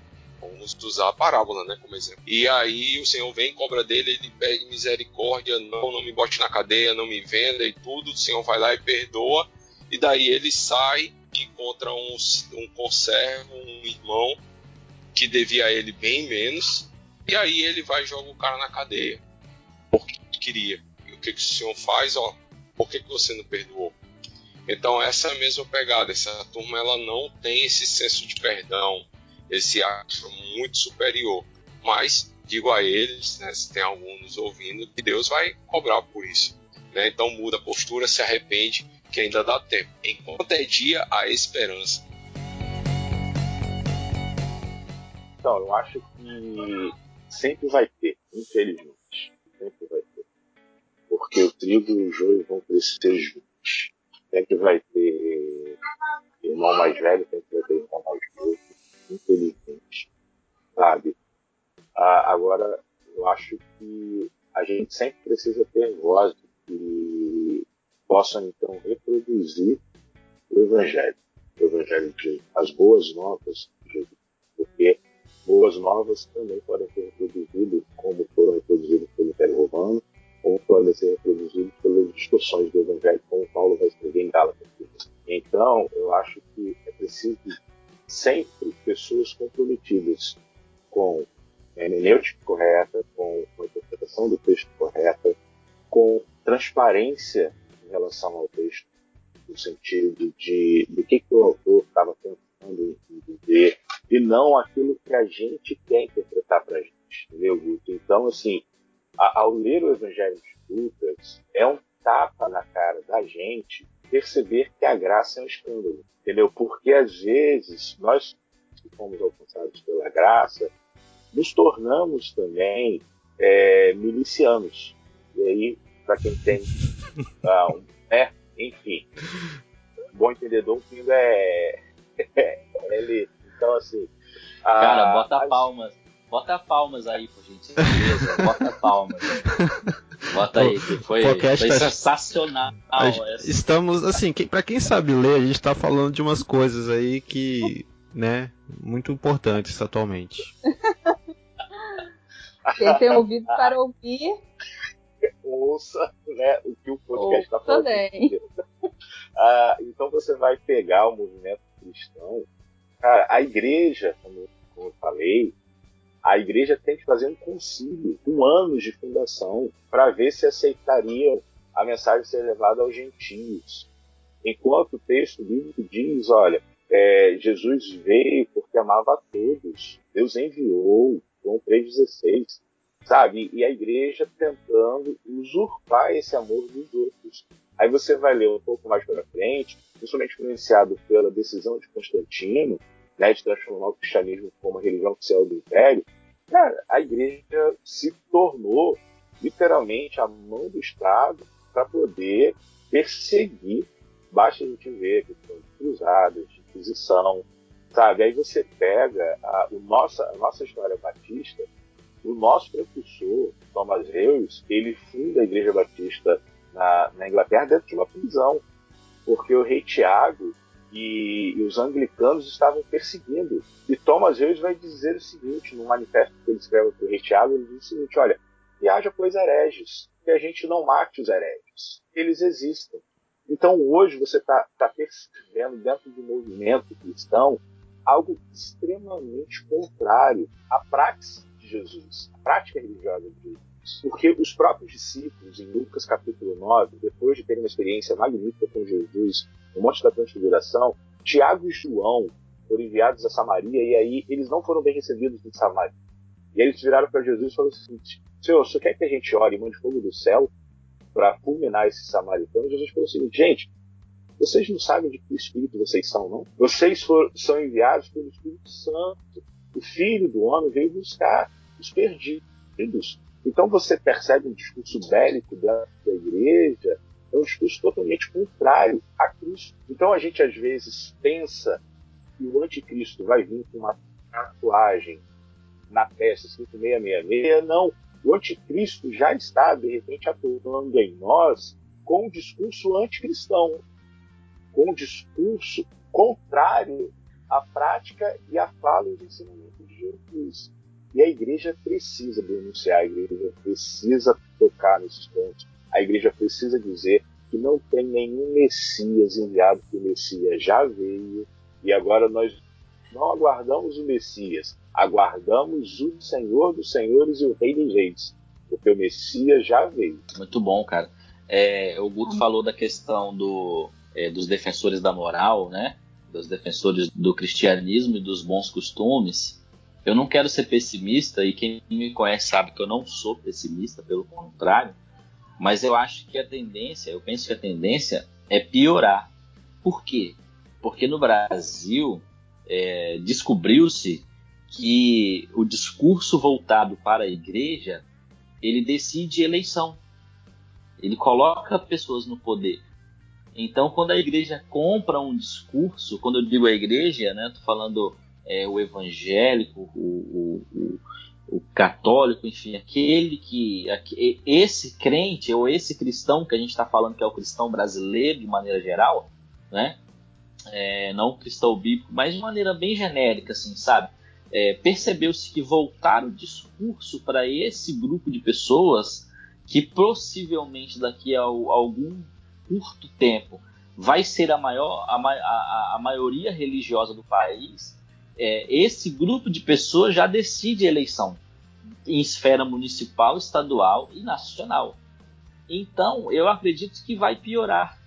Vamos usar a parábola, né, como exemplo. E aí o Senhor vem, cobra dele, ele pede misericórdia, não, não me bote na cadeia, não me venda e tudo. O Senhor vai lá e perdoa. E daí ele sai e encontra um, um conservo, um irmão que devia a ele bem menos. E aí ele vai e joga o cara na cadeia. Porque queria. E o que, que o Senhor faz? Ó, por que, que você não perdoou? Então essa é a mesma pegada. Essa turma ela não tem esse senso de perdão, esse ato muito superior. Mas digo a eles, né, se tem algum nos ouvindo, que Deus vai cobrar por isso. Né? Então muda a postura, se arrepende, que ainda dá tempo. Enquanto é dia, há esperança. Então, eu acho que sempre vai ter, infelizmente. Sempre vai ter. Porque o trigo e o joio vão crescer juntos. Sempre vai ter irmão mais velho, sempre vai ter irmão mais novo. Infelizmente. Sabe? Ah, agora, eu acho que a gente sempre precisa ter vozes que possam, então, reproduzir o Evangelho. O Evangelho de as boas novas de Jesus. Porque boas novas também podem ser reproduzidas como foram reproduzidas pelo Império Romano, ou podem ser reproduzidas pelas discussões do Evangelho, como Paulo vai escrever em Gálatas. Então, eu acho que é preciso sempre pessoas comprometidas com a hermenêutica correta, com a interpretação do texto correta, com transparência em relação ao texto, no sentido de do que, que o autor estava tentando dizer, e não aquilo que a gente quer interpretar para a gente, entendeu, Guto? Então, assim, ao ler o Evangelho de Lucas, é um tapa na cara da gente perceber que a graça é um escândalo, entendeu? Porque às vezes nós que fomos alcançados pela graça, nos tornamos também é, milicianos. E aí, para quem tem ah, um, é, enfim, bom entendedor, o pingo é, é, ele. Então, assim. Cara, bota as... palmas. Bota palmas aí, por gentileza. Bota palmas. Bota aí, que foi, foi tá... sensacional. Estamos, assim, quem, para quem sabe ler, a gente está falando de umas coisas aí que, né, muito importantes atualmente. Quem tem ouvido para ouvir, ouça né, o que o podcast está falando. Também. ah, então você vai pegar o movimento cristão. Cara, a igreja, como, como eu falei, a igreja tem que fazer um concílio com anos de fundação para ver se aceitariam a mensagem ser levada aos gentios. Enquanto o texto bíblico diz, olha, é, Jesus veio porque amava a todos, Deus enviou, João 3,16 sabe? E a igreja tentando usurpar esse amor dos outros. Aí você vai ler um pouco mais para frente, principalmente influenciado pela decisão de Constantino, né, de transformar o cristianismo como a religião oficial do Império, cara, a igreja se tornou literalmente a mão do Estado para poder perseguir. Basta a gente ver a questão de cruzadas, de inquisição, sabe? Aí você pega a, o nossa, a nossa história batista, o nosso precursor, Thomas Hales, ele funda a Igreja Batista na, na Inglaterra dentro de uma prisão, porque o rei Tiago e, e, os anglicanos estavam perseguindo. E Thomas Hales vai dizer o seguinte, no manifesto que ele escreve para o rei Tiago, ele diz o seguinte, olha, que haja, pois, hereges, que a gente não mate os hereges, eles existem. Então, hoje, você está tá percebendo dentro do movimento cristão algo extremamente contrário à prática de Jesus, a prática religiosa de Jesus. Porque os próprios discípulos, em Lucas capítulo 9, depois de terem uma experiência magnífica com Jesus, no Monte da Transfiguração, Tiago e João foram enviados a Samaria e aí eles não foram bem recebidos em Samaria. E aí eles viraram para Jesus e falaram o seguinte: Senhor, você quer que a gente ore e mande fogo do céu para fulminar esses samaritanos? Jesus falou o seguinte: gente, vocês não sabem de que espírito vocês são, não? Vocês são enviados pelo Espírito Santo. O Filho do Homem veio buscar os perdidos. Então você percebe um discurso bélico da, da igreja, é um discurso totalmente contrário a Cristo. Então a gente às vezes pensa que o anticristo vai vir com uma tatuagem na testa, escrito 666. Não, o anticristo já está, de repente, atuando em nós com um discurso anticristão, com um discurso contrário à prática e à fala e ensinamento de Jesus. E a igreja precisa denunciar, a igreja precisa tocar nesses pontos. A igreja precisa dizer que não tem nenhum Messias enviado, que o Messias já veio e agora nós não aguardamos o Messias, aguardamos o Senhor dos Senhores e o Rei dos Reis, porque o Messias já veio. Muito bom, cara. É, o Guto falou da questão do é, dos defensores da moral, né? Dos defensores do cristianismo e dos bons costumes. Eu não quero ser pessimista e quem me conhece sabe que eu não sou pessimista, pelo contrário. Mas eu acho que a tendência, eu penso que a tendência é piorar. Por quê? Porque no Brasil é, descobriu-se que o discurso voltado para a igreja ele decide eleição. Ele coloca pessoas no poder. Então, quando a igreja compra um discurso, quando eu digo a igreja, né, estou falando é, o evangélico, o, o, o, o, católico, enfim, aquele que, esse crente ou esse cristão que a gente está falando que é o cristão brasileiro de maneira geral, né, é, não cristão bíblico, mas de maneira bem genérica, assim, sabe? É, Percebeu-se que voltar o discurso para esse grupo de pessoas que possivelmente daqui a, a algum curto tempo vai ser a maior a, a, a maioria religiosa do país, é, esse grupo de pessoas já decide a eleição em esfera municipal, estadual e nacional. Então, eu acredito que vai piorar,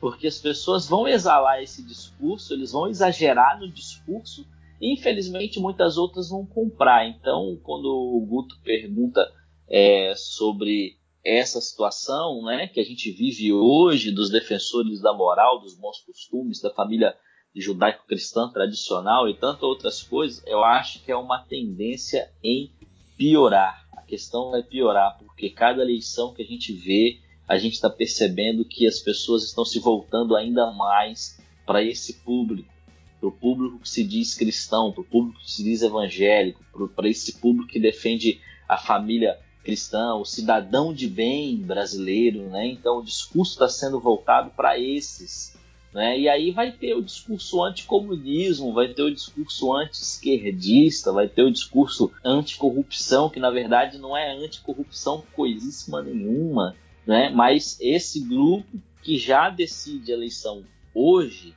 porque as pessoas vão exalar esse discurso, eles vão exagerar no discurso, e infelizmente muitas outras vão comprar. Então, quando o Guto pergunta é, sobre essa situação né, que a gente vive hoje dos defensores da moral, dos bons costumes, da família judaico-cristã tradicional e tantas outras coisas, eu acho que é uma tendência em piorar. A questão vai piorar, porque cada eleição que a gente vê, a gente está percebendo que as pessoas estão se voltando ainda mais para esse público, para o público que se diz cristão, para o público que se diz evangélico, para esse público que defende a família cristão, o cidadão de bem brasileiro, né? Então o discurso está sendo voltado para esses, né? E aí vai ter o discurso anticomunismo, vai ter o discurso anti-esquerdista, vai ter o discurso anticorrupção, que na verdade não é anticorrupção coisíssima nenhuma, né? Mas esse grupo que já decide a eleição hoje,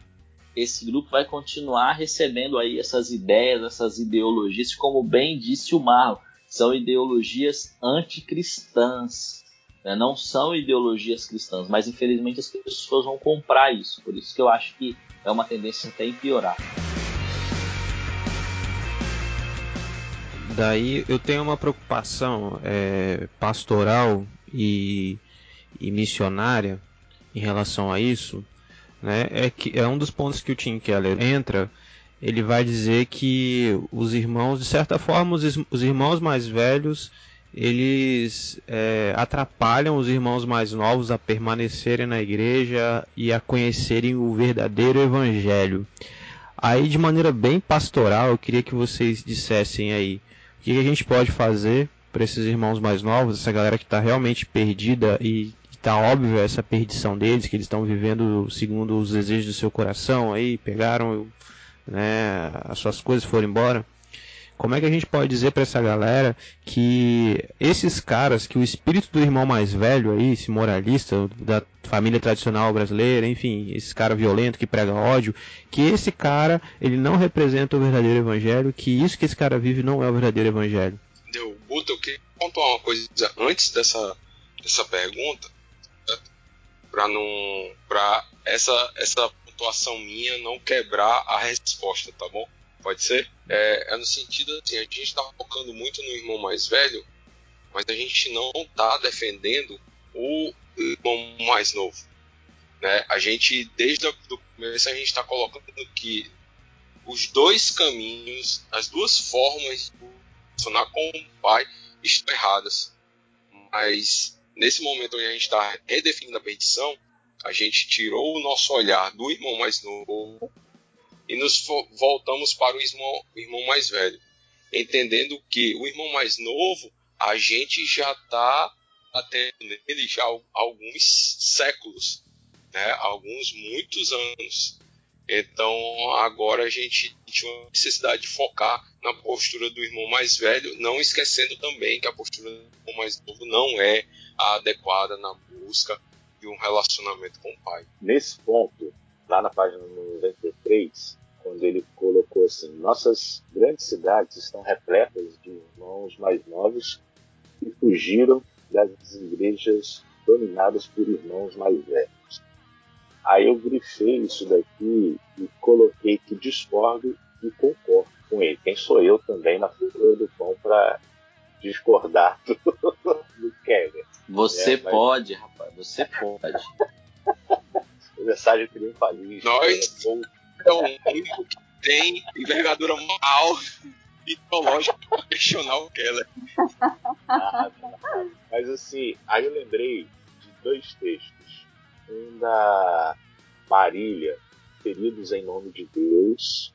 esse grupo vai continuar recebendo aí essas ideias, essas ideologias, como bem disse o Marlon são ideologias anticristãs. Né? Não são ideologias cristãs, mas infelizmente as pessoas vão comprar isso. Por isso que eu acho que é uma tendência até em piorar. Daí eu tenho uma preocupação é, pastoral e, e missionária em relação a isso, né? É que é um dos pontos que o Tim Keller entra ele vai dizer que os irmãos, de certa forma, os, os irmãos mais velhos eles é, atrapalham os irmãos mais novos a permanecerem na igreja e a conhecerem o verdadeiro evangelho. Aí, de maneira bem pastoral, eu queria que vocês dissessem aí o que a gente pode fazer para esses irmãos mais novos, essa galera que está realmente perdida e está óbvio essa perdição deles, que eles estão vivendo segundo os desejos do seu coração, aí pegaram né, as suas coisas foram embora. Como é que a gente pode dizer para essa galera que esses caras, que o espírito do irmão mais velho aí, esse moralista da família tradicional brasileira, enfim, esse cara violento que prega ódio, que esse cara, ele não representa o verdadeiro evangelho, que isso que esse cara vive não é o verdadeiro evangelho. Deu, Guto, eu queria pontuar uma coisa antes dessa, dessa pergunta, para não, para essa essa pontuação minha não quebrar a resposta, tá bom? Pode ser? É, é no sentido assim, a gente está focando muito no irmão mais velho, mas a gente não está defendendo o irmão mais novo. Né? A gente, desde o começo, a gente está colocando que os dois caminhos, as duas formas de funcionar com o pai estão erradas. Mas nesse momento onde a gente está redefinindo a petição, a gente tirou o nosso olhar do irmão mais novo e nos voltamos para o irmão, o irmão mais velho, entendendo que o irmão mais novo a gente já está atendo nele já alguns séculos, né? alguns muitos anos. Então agora a gente tinha uma necessidade de focar na postura do irmão mais velho, não esquecendo também que a postura do irmão mais novo não é a adequada na busca de um relacionamento com o pai. Nesse ponto, lá na página 93, quando ele colocou assim: Nossas grandes cidades estão repletas de irmãos mais novos que fugiram das igrejas dominadas por irmãos mais velhos. Aí eu grifei isso daqui e coloquei que discordo e concordo com ele. Quem sou eu também na figura do pão para discordar do, do Kevin? Você É, mas- pode, rapaz, você pode. Mensagem triunfalista. Nós- Ou- É o único que tem envergadura moral e para questionar Keller. nada. Mas assim, aí eu lembrei de dois textos. Um da Marília, Feridos em Nome de Deus,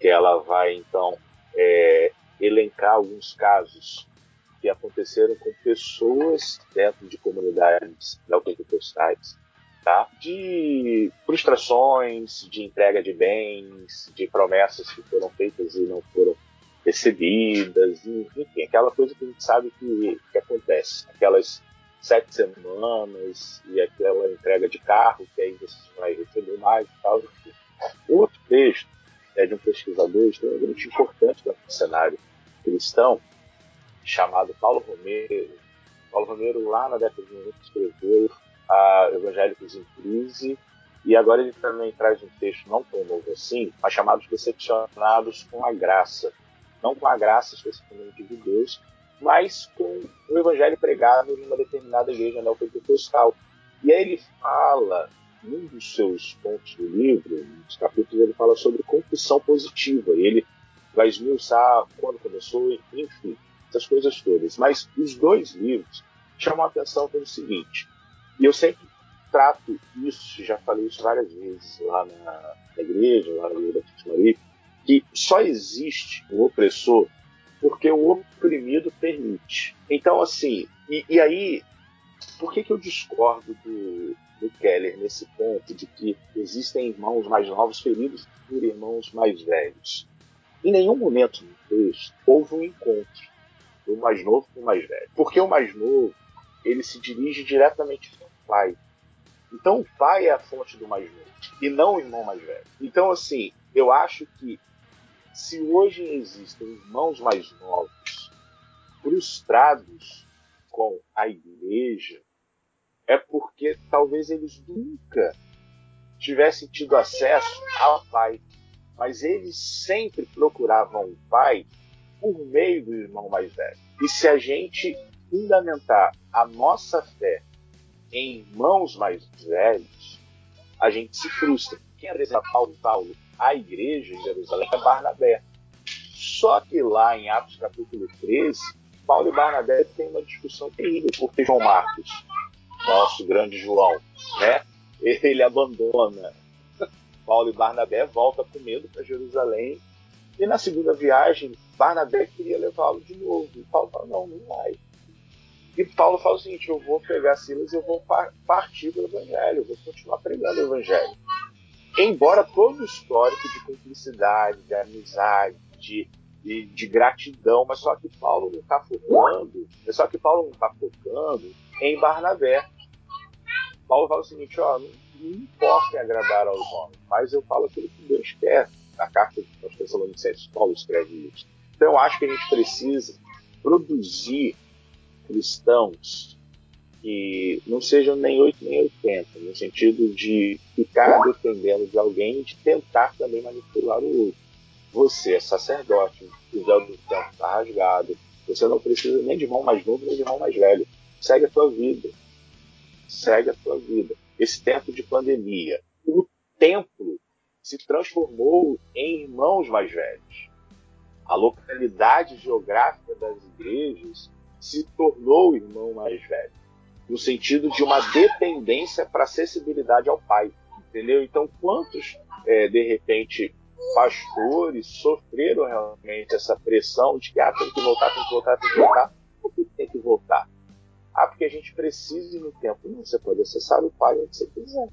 que ela vai então é, elencar alguns casos que aconteceram com pessoas dentro de comunidades neopentecostais, tá? de frustrações, de entrega de bens, de promessas que foram feitas e não foram recebidas, enfim, aquela coisa que a gente sabe que, que acontece. Aquelas sete semanas e aquela entrega de carro que aí você vai receber mais e tal. enfim. Outro texto é de um pesquisador extremamente importante do cenário cristão, chamado Paulo Romero. Paulo Romero, lá na década de 90, escreveu a Evangélicos em Crise, e agora ele também traz um texto não tão novo assim, mas chamados Decepcionados com a Graça. Não com a graça especificamente de Deus, mas com o evangelho pregado numa determinada igreja neopentecostal. E aí ele fala, num dos seus pontos do livro, nos capítulos, ele fala sobre confissão positiva. E ele vai esmiuçar quando começou, enfim, essas coisas todas. Mas os dois livros chamam a atenção pelo seguinte, e eu sempre trato isso, já falei isso várias vezes lá na, na igreja, lá na igreja da Maria, que só existe o opressor porque o oprimido permite. Então, assim, e, e aí, por que, que eu discordo do, do Keller nesse ponto de que existem irmãos mais novos feridos por irmãos mais velhos? Em nenhum momento no texto houve um encontro do mais novo com o mais velho. Porque o mais novo, ele se dirige diretamente ao pai. Então o pai é a fonte do mais novo e não o irmão mais velho. Então, assim, eu acho que se hoje existem irmãos mais novos frustrados com a igreja, é porque talvez eles nunca tivessem tido acesso ao pai. Mas eles sempre procuravam o pai por meio do irmão mais velho. E se a gente fundamentar a nossa fé em irmãos mais velhos, a gente se frustra. Quem apresenta Paulo, Paulo à igreja em Jerusalém é Barnabé. Só que lá em Atos capítulo 13, Paulo e Barnabé têm uma discussão terrível, porque João Marcos, nosso grande João, né, ele abandona Paulo e Barnabé, volta com medo para Jerusalém, e na segunda viagem, Barnabé queria levá-lo de novo. E Paulo fala, não, não vai. E Paulo fala o seguinte, eu vou pegar Silas e eu vou par partir do evangelho, eu vou continuar pregando o evangelho. Embora todo o histórico de cumplicidade, de amizade, de, de, de gratidão, mas só que Paulo não está focando, só que Paulo não está focando em Barnabé. Paulo fala o seguinte, ó, não, não importa agradar aos homens, mas eu falo aquilo que Deus quer. Na carta aos Tessalonicenses, Paulo escreve isso. Então eu acho que a gente precisa produzir cristãos que não sejam nem 8 nem 80, no sentido de ficar dependendo de alguém e de tentar também manipular o outro. Você é sacerdote, o véu do tempo está rasgado, você não precisa nem de irmão mais novo nem de irmão mais velho. Segue a tua vida. Segue a tua vida. Esse tempo de pandemia, o templo se transformou em irmãos mais velhos. A localidade geográfica das igrejas se tornou o irmão mais velho, no sentido de uma dependência para acessibilidade ao pai, entendeu? Então, quantos, é, de repente, pastores sofreram realmente essa pressão de que ah, tem que voltar, tem que voltar, tem que voltar? Por que tem que voltar? Ah, porque a gente precisa ir no tempo. Não, você pode acessar o pai onde você quiser.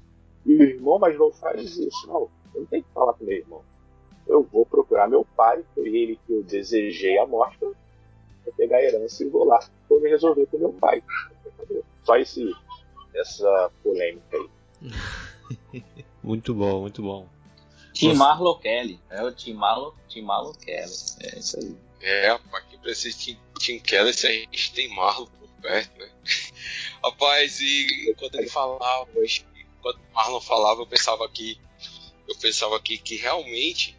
E o irmão mais novo faz isso. Não, eu não tenho que falar com meu irmão. Eu vou procurar meu pai, foi ele que eu desejei a morte, vou pegar a herança e vou lá. Vou me resolver com meu pai. Só esse, essa polêmica aí. Muito bom, muito bom. Tim Nossa. Marlo Kelly. É o Tim Marlo, Tim Marlo Kelly. É isso aí. É, rapaz, quem precisa de Tim, Keller se a gente tem Marlon por perto, né? Rapaz, e enquanto ele falava, quando o Marlon falava, eu pensava que eu pensava que, que realmente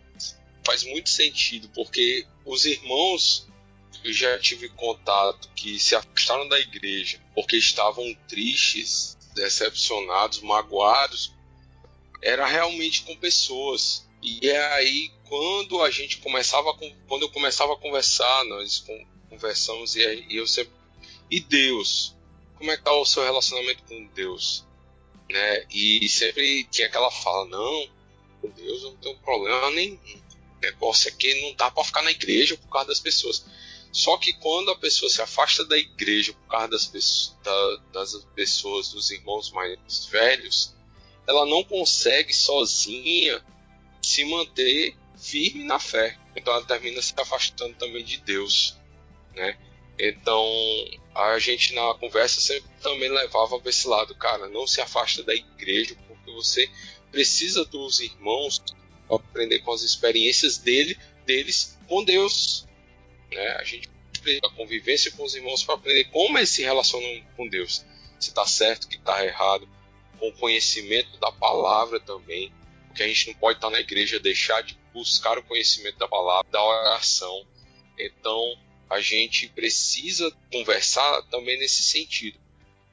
faz muito sentido, porque os irmãos eu já tive contato que se afastaram da igreja porque estavam tristes, decepcionados, magoados, era realmente com pessoas. E é aí quando a gente começava, quando eu começava a conversar, nós conversamos e eu sempre e Deus, como é que tá o seu relacionamento com Deus, né? E sempre tinha aquela fala, não, com Deus eu não tenho problema nenhum. Negócio é que não dá para ficar na igreja por causa das pessoas. Só que quando a pessoa se afasta da igreja por causa das, pessoas, da, das pessoas, dos irmãos mais velhos, ela não consegue sozinha se manter firme na fé. Então ela termina se afastando também de Deus, né? Então a gente na conversa sempre também levava para esse lado, cara, não se afasta da igreja porque você precisa dos irmãos aprender com as experiências dele, deles com Deus, né? A gente precisa a convivência com os irmãos para aprender como eles se relacionam com Deus. Se está certo, que está errado. Com o conhecimento da palavra também. Porque a gente não pode estar tá na igreja deixar de buscar o conhecimento da palavra, da oração. Então, a gente precisa conversar também nesse sentido.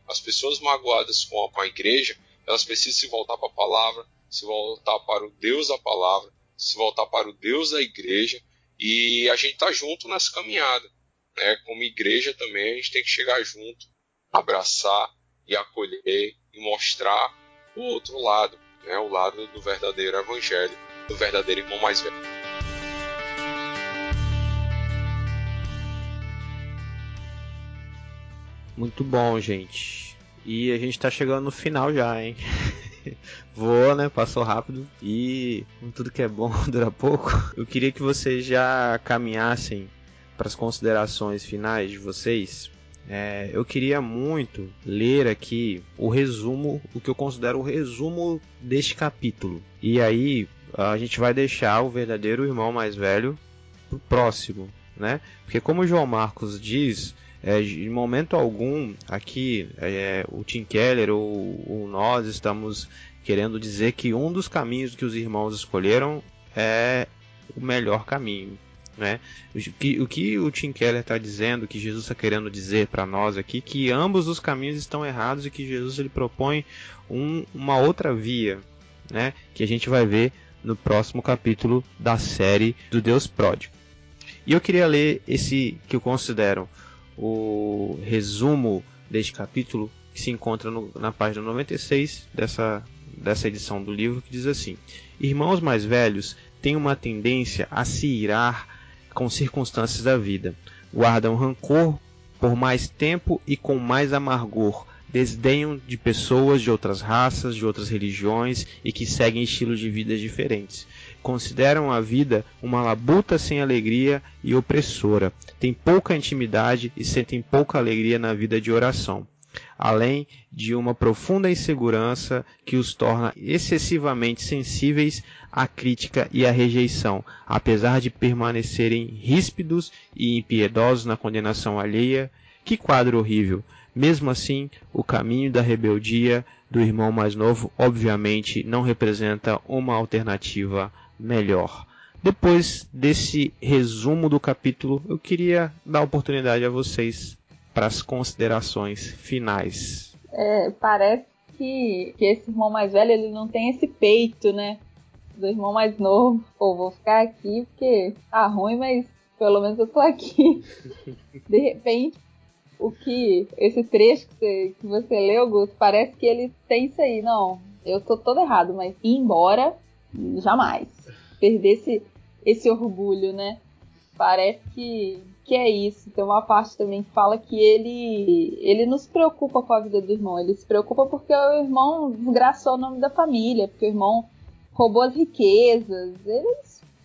As pessoas magoadas com a, com a igreja, elas precisam se voltar para a palavra, se voltar para o Deus da palavra, se voltar para o Deus da igreja e a gente tá junto nessa caminhada. Né? Como igreja também a gente tem que chegar junto, abraçar e acolher e mostrar o outro lado, né? o lado do verdadeiro evangelho, do verdadeiro irmão mais velho. Muito bom, gente. E a gente tá chegando no final já, hein? Voou, né? Passou rápido. E tudo que é bom dura pouco. Eu queria que vocês já caminhassem para as considerações finais de vocês. É, eu queria muito ler aqui o resumo, o que eu considero o resumo deste capítulo. E aí a gente vai deixar o verdadeiro irmão mais velho pro próximo, né? Porque como o João Marcos diz, é, em momento algum aqui é, o Tim Keller ou, ou nós estamos querendo dizer que um dos caminhos que os irmãos escolheram é o melhor caminho. Né? O, que, o que o Tim Keller está dizendo, que Jesus está querendo dizer para nós aqui, que ambos os caminhos estão errados e que Jesus ele propõe um, uma outra via, né? que a gente vai ver no próximo capítulo da série do Deus Pródigo. E eu queria ler esse que eu considero o resumo deste capítulo, que se encontra no, na página 96 dessa, dessa edição do livro, que diz assim: Irmãos mais velhos têm uma tendência a se irar com circunstâncias da vida, guardam rancor por mais tempo e com mais amargor, desdenham de pessoas de outras raças, de outras religiões e que seguem estilos de vida diferentes. Consideram a vida uma labuta sem alegria e opressora. Têm pouca intimidade e sentem pouca alegria na vida de oração além de uma profunda insegurança que os torna excessivamente sensíveis à crítica e à rejeição, apesar de permanecerem ríspidos e impiedosos na condenação alheia. Que quadro horrível! Mesmo assim, o caminho da rebeldia do irmão mais novo, obviamente, não representa uma alternativa melhor. Depois desse resumo do capítulo, eu queria dar oportunidade a vocês para as considerações finais. É, parece que, que esse irmão mais velho ele não tem esse peito, né? Do irmão mais novo. Pô, vou ficar aqui porque tá ruim, mas pelo menos eu tô aqui. De repente, o que. Esse trecho que você, que você leu, Gus, parece que ele tem isso aí. Não, eu tô todo errado, mas ir embora, jamais. Perder esse, esse orgulho, né? Parece que que é isso. Tem uma parte também que fala que ele ele não se preocupa com a vida do irmão, ele se preocupa porque o irmão desgraçou o nome da família, porque o irmão roubou as riquezas. Ele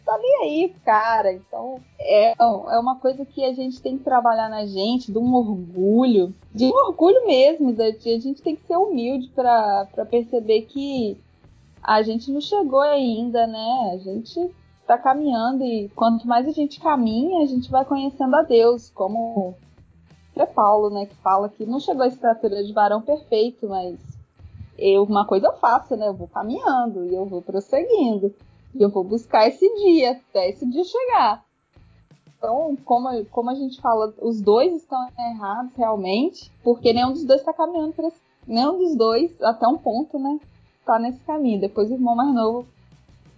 tá nem aí, cara. Então é, é uma coisa que a gente tem que trabalhar na gente, de um orgulho, de um orgulho mesmo. Da, a gente tem que ser humilde para perceber que a gente não chegou ainda, né? A gente está caminhando e quanto mais a gente caminha, a gente vai conhecendo a Deus, como é Paulo, né, que fala que não chegou à estatura de varão perfeito, mas eu, uma coisa eu faço, né? Eu vou caminhando e eu vou prosseguindo. E eu vou buscar esse dia, até esse dia chegar. Então, como, como a gente fala, os dois estão errados realmente, porque nenhum dos dois está caminhando para. Nenhum dos dois, até um ponto, né? Tá nesse caminho. Depois o irmão mais novo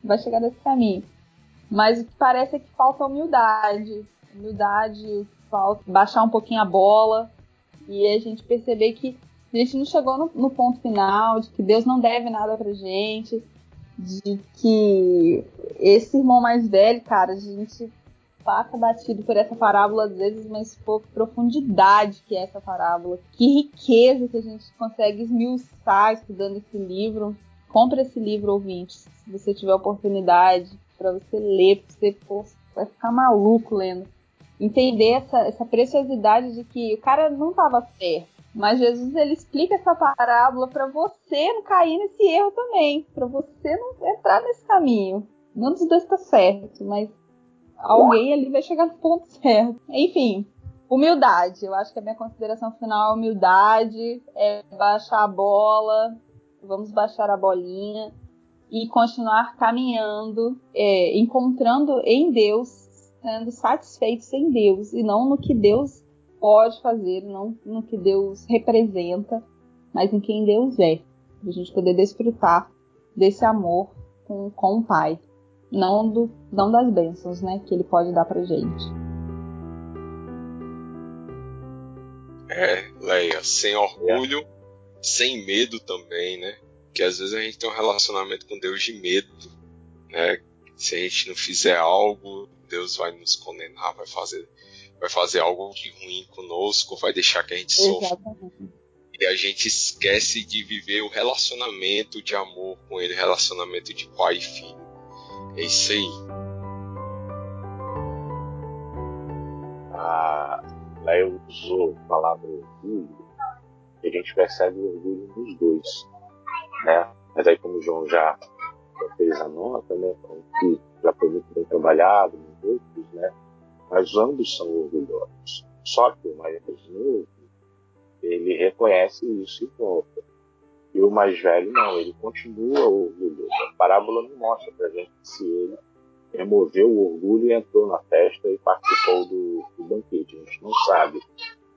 vai chegar nesse caminho. Mas o que parece é que falta humildade. Humildade, falta baixar um pouquinho a bola e a gente perceber que a gente não chegou no, no ponto final, de que Deus não deve nada pra gente, de que esse irmão mais velho, cara, a gente passa batido por essa parábola às vezes, mas pô, profundidade que é essa parábola, que riqueza que a gente consegue esmiuçar estudando esse livro. Compre esse livro, ouvintes, se você tiver oportunidade, para você ler, você pô, vai ficar maluco lendo. Entender essa, essa preciosidade de que o cara não estava certo, mas Jesus ele explica essa parábola para você não cair nesse erro também, para você não entrar nesse caminho. Nenhum dos dois está certo, mas alguém ali vai chegar no ponto certo. Enfim, humildade. Eu acho que a minha consideração final é humildade, é baixar a bola, vamos baixar a bolinha e continuar caminhando, é, encontrando em Deus, sendo satisfeitos em Deus e não no que Deus pode fazer, não no que Deus representa, mas em quem Deus é. Para a gente poder desfrutar desse amor com, com o Pai, não, do, não das bênçãos né, que Ele pode dar para gente. É, Leia, sem orgulho, sem medo também, né? Que às vezes a gente tem um relacionamento com Deus de medo, né? Se a gente não fizer algo, Deus vai nos condenar, vai fazer vai fazer algo de ruim conosco, vai deixar que a gente sofra. E a gente esquece de viver o relacionamento de amor com ele, relacionamento de pai e filho. É isso aí. Ah, eu usou a palavra orgulho, e a gente percebe o orgulho nos dois. Né? Mas aí como o João já, fez a nota, né? que já foi muito bem trabalhado outros, né? mas ambos são orgulhosos. Só que o mais novo, ele reconhece isso e volta. E o mais velho não, ele continua orgulhoso. A parábola não mostra pra gente se ele removeu o orgulho e entrou na festa e participou do, do banquete. A gente não sabe,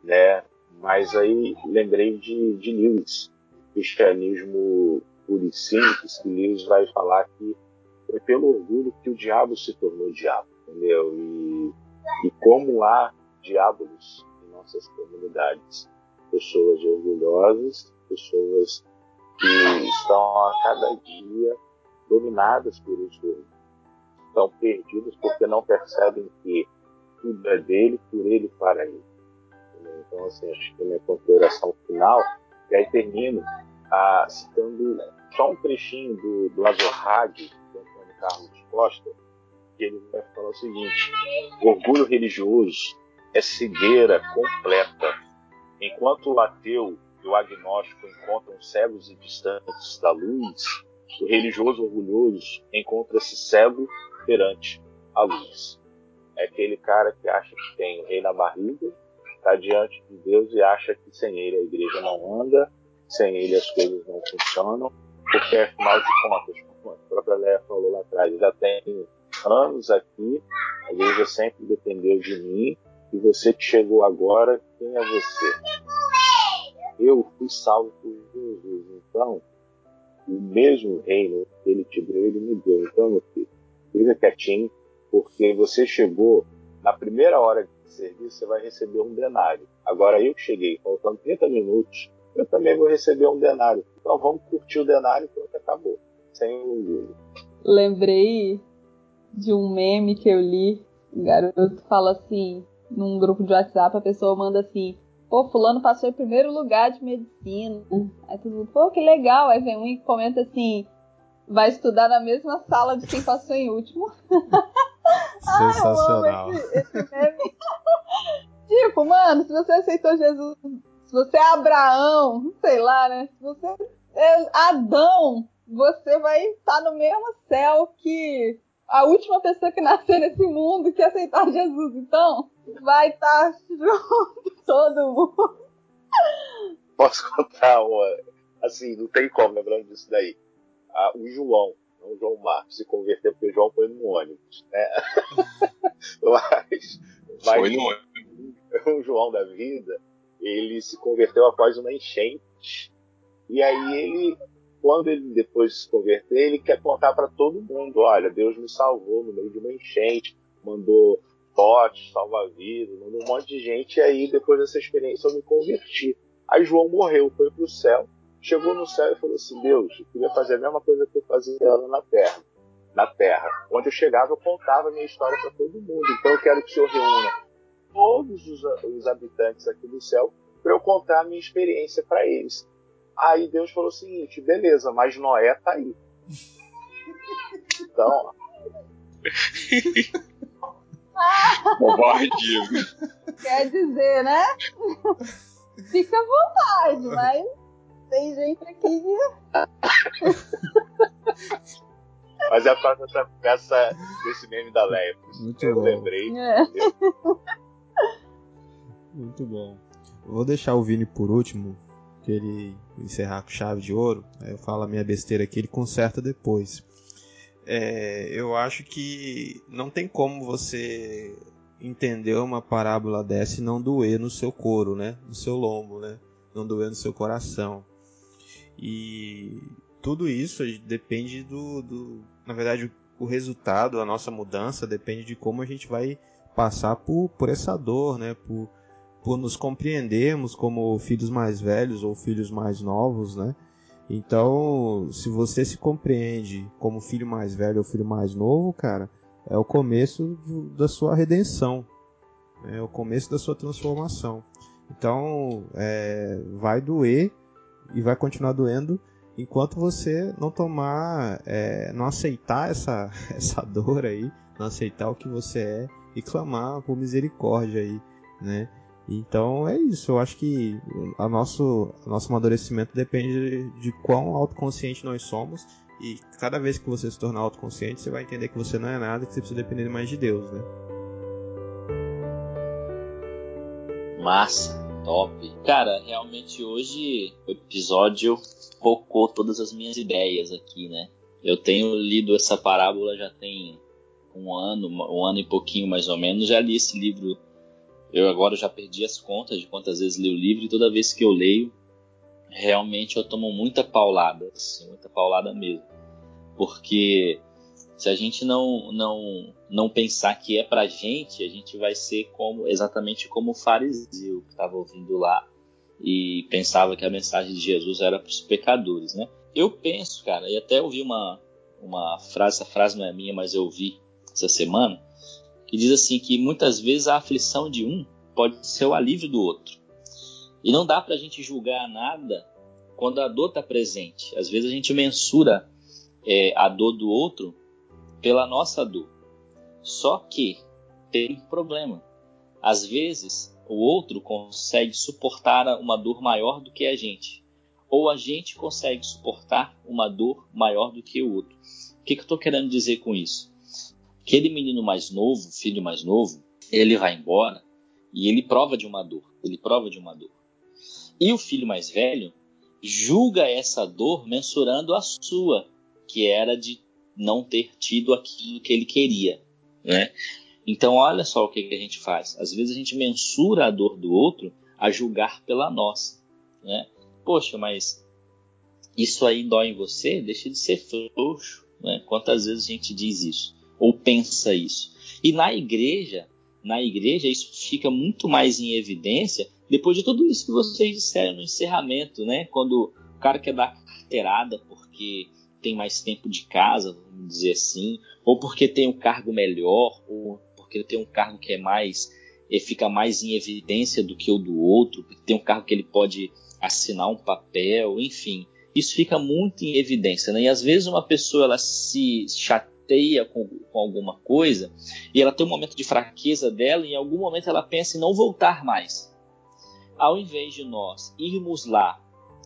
né? Mas aí lembrei de, de Lewis, cristianismo puro e simples, que Lewis vai falar que foi pelo orgulho que o diabo se tornou diabo, entendeu? E e como há diabos em nossas comunidades. Pessoas orgulhosas, pessoas que estão a cada dia dominadas por orgulho. Estão perdidas porque não percebem que tudo é dele, por ele, para ele. Então, assim, acho que a minha consideração final, e aí termino ah, citando só um trechinho do, do Azorrag, do Antônio Carlos Costa, que ele vai falar o seguinte: orgulho religioso é cegueira completa. Enquanto o ateu e o agnóstico encontram cegos e distantes da luz, o religioso orgulhoso encontra-se cego perante a luz. É aquele cara que acha que tem o rei na barriga, está diante de Deus e acha que sem ele a igreja não anda, sem ele as coisas não funcionam, porque afinal de contas, como a própria Léa falou lá atrás, já tem anos aqui, a igreja sempre dependeu de mim, e você que chegou agora, quem é você? Eu fui salvo por Jesus, então o mesmo reino que ele te deu, ele me deu. Então, meu filho, fica quietinho, porque você chegou na primeira hora de serviço, você vai receber um denário. Agora eu cheguei, faltando 30 minutos, eu também vou receber um denário. Então vamos curtir o denário pronto, acabou. Sem orgulho. Lembrei de um meme que eu li. O garoto fala assim, num grupo de WhatsApp, a pessoa manda assim, pô, fulano passou em primeiro lugar de medicina. Aí todo mundo, pô, que legal. Aí vem um e comenta assim, vai estudar na mesma sala de quem passou em último. Sensacional. Ai, esse, esse tipo, mano, se você aceitou Jesus, se você é Abraão, sei lá, né? Se você é Adão, você vai estar no mesmo céu que a última pessoa que nasceu nesse mundo que aceitar Jesus. Então, vai estar junto todo mundo. Posso contar uma assim, não tem como lembrando disso daí. Ah, o João, não o João Marcos, se converteu porque o João foi no ônibus, né? mas, mas Foi no ônibus. o João da vida, ele se converteu após uma enchente. E aí ele, quando ele depois de se converter, ele quer contar para todo mundo, olha, Deus me salvou no meio de uma enchente, mandou potes, salva-vidas, um monte de gente, e aí depois dessa experiência eu me converti. Aí João morreu, foi pro céu, chegou no céu e falou assim, Deus, eu queria fazer a mesma coisa que eu fazia lá na terra. Na terra. Onde eu chegava, eu contava a minha história para todo mundo. Então eu quero que o Senhor reúna todos os, os habitantes aqui do céu para eu contar a minha experiência para eles. Aí Deus falou o seguinte: beleza, mas Noé tá aí. Então, Covardia. Quer dizer, né? Fica à vontade, mas tem gente aqui que. mas é por causa dessa, desse meme da Leia. por isso Muito que eu bom. lembrei. É. Muito bom. Vou deixar o Vini por último, que ele encerrar com chave de ouro. Aí eu falo a minha besteira aqui, ele conserta depois. É, eu acho que não tem como você entender uma parábola dessa e não doer no seu couro, né? No seu lombo, né? Não doer no seu coração. E tudo isso depende do, do na verdade, o resultado, a nossa mudança depende de como a gente vai passar por, por essa dor, né? Por, por nos compreendermos como filhos mais velhos ou filhos mais novos, né? Então, se você se compreende como filho mais velho ou filho mais novo, cara, é o começo do- da sua redenção, é o começo da sua transformação. Então, é, vai doer e vai continuar doendo enquanto você não tomar, é, não aceitar essa, essa dor aí, não aceitar o que você é e clamar por misericórdia aí, né? Então é isso, eu acho que a nosso, o nosso amadurecimento depende de quão autoconsciente nós somos e cada vez que você se tornar autoconsciente, você vai entender que você não é nada que você precisa depender mais de Deus, né? Massa, top. Cara, realmente hoje o episódio focou todas as minhas ideias aqui, né? Eu tenho lido essa parábola já tem um ano, um ano e pouquinho mais ou menos. Já li esse livro. Eu agora já perdi as contas de quantas vezes li o livro e toda vez que eu leio, realmente eu tomo muita paulada, assim, muita paulada mesmo. Porque se a gente não não não pensar que é pra gente, a gente vai ser como exatamente como o fariseu que estava ouvindo lá e pensava que a mensagem de Jesus era para os pecadores, né? Eu penso, cara, e até ouvi uma uma frase, essa frase não é minha, mas eu ouvi essa semana, que diz assim que muitas vezes a aflição de um pode ser o alívio do outro. E não dá pra gente julgar nada quando a dor está presente. Às vezes a gente mensura é, a dor do outro pela nossa dor. Só que tem um problema. Às vezes o outro consegue suportar uma dor maior do que a gente. Ou a gente consegue suportar uma dor maior do que o outro. O que, que eu estou querendo dizer com isso? Aquele menino mais novo, filho mais novo, ele vai embora e ele prova de uma dor. Ele prova de uma dor. E o filho mais velho julga essa dor mensurando a sua, que era de não ter tido aquilo que ele queria, né? Então olha só o que, a gente faz. Às vezes a gente mensura a dor do outro a julgar pela nossa, né? Poxa, mas isso aí dói em você? Deixa de ser frouxo, né? Quantas vezes a gente diz isso ou pensa isso? E na igreja, na igreja isso fica muito mais em evidência depois de tudo isso que vocês disseram no encerramento, né? Quando o cara quer dar carteirada porque tem mais tempo de casa, vamos dizer assim, ou porque tem um cargo melhor, ou porque tem um cargo que é mais eh, fica mais em evidência do que o do outro, tem um cargo que ele pode assinar um papel, enfim, isso fica muito em evidência, né? E às vezes uma pessoa ela se chateia com, com alguma coisa e ela tem um momento de fraqueza dela e em algum momento ela pensa em não voltar mais. Ao invés de nós irmos lá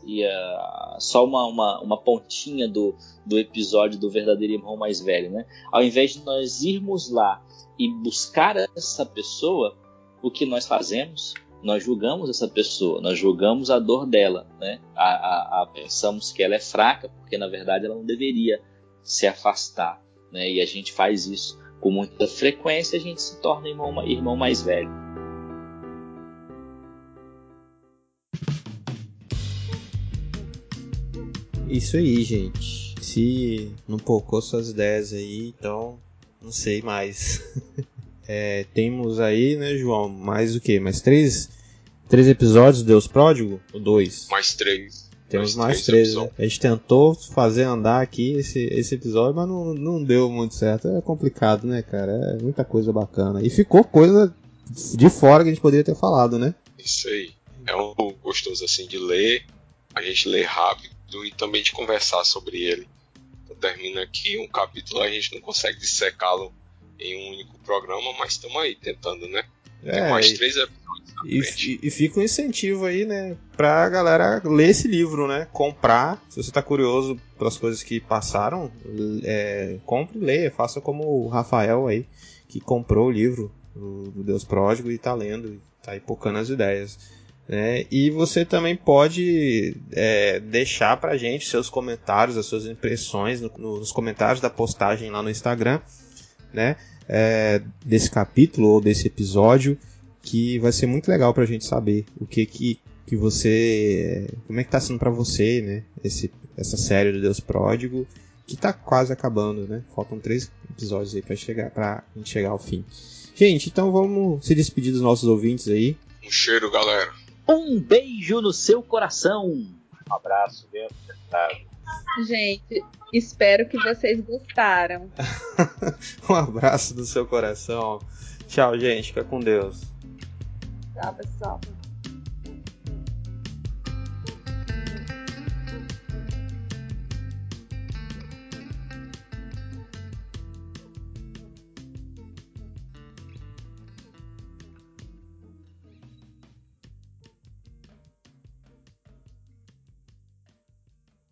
e uh, só uma, uma, uma pontinha do, do episódio do verdadeiro irmão mais velho, né? Ao invés de nós irmos lá e buscar essa pessoa, o que nós fazemos? nós julgamos essa pessoa, nós julgamos a dor dela, né? A, a, a, pensamos que ela é fraca, porque na verdade ela não deveria se afastar, né? E a gente faz isso com muita frequência, a gente se torna irmão, irmão mais velho. Isso aí, gente. Se não pocou suas ideias aí, então não sei mais. é, temos aí, né, João, mais o que? Mais três, três episódios do Deus Pródigo? Ou dois? Mais três. Temos mais, três, né? A gente tentou fazer andar aqui esse, esse episódio, mas não, não deu muito certo. É complicado, né, cara? É muita coisa bacana. E ficou coisa de fora que a gente poderia ter falado, né? Isso aí. É um gostoso assim de ler. A gente lê rápido e também de conversar sobre ele. Então, termina aqui um capítulo, a gente não consegue dissecá-lo em um único programa, mas estamos aí tentando, né? É, Tem mais três episódios. E, e, fica um incentivo aí, né, pra galera ler esse livro, né? Comprar. Se você tá curioso pelas coisas que passaram, é, compre e leia. Faça como o Rafael aí, que comprou o livro do, do Deus Pródigo e tá lendo, e tá aí pocando as ideias. Né? E você também pode é, deixar pra gente seus comentários, as suas impressões no, nos comentários da postagem lá no Instagram, né? É, desse capítulo ou desse episódio, que vai ser muito legal pra gente saber o que que, que você. como é que tá sendo pra você, né? Esse, essa série do Deus Pródigo, que tá quase acabando, né? Faltam três episódios aí pra, chegar, pra gente chegar ao fim. Gente, então vamos se despedir dos nossos ouvintes aí. Um cheiro, galera. Um beijo no seu coração. Um abraço dentro Gente, espero que vocês gostaram. um abraço do seu coração. Tchau, gente. Fica com Deus. Tchau, pessoal.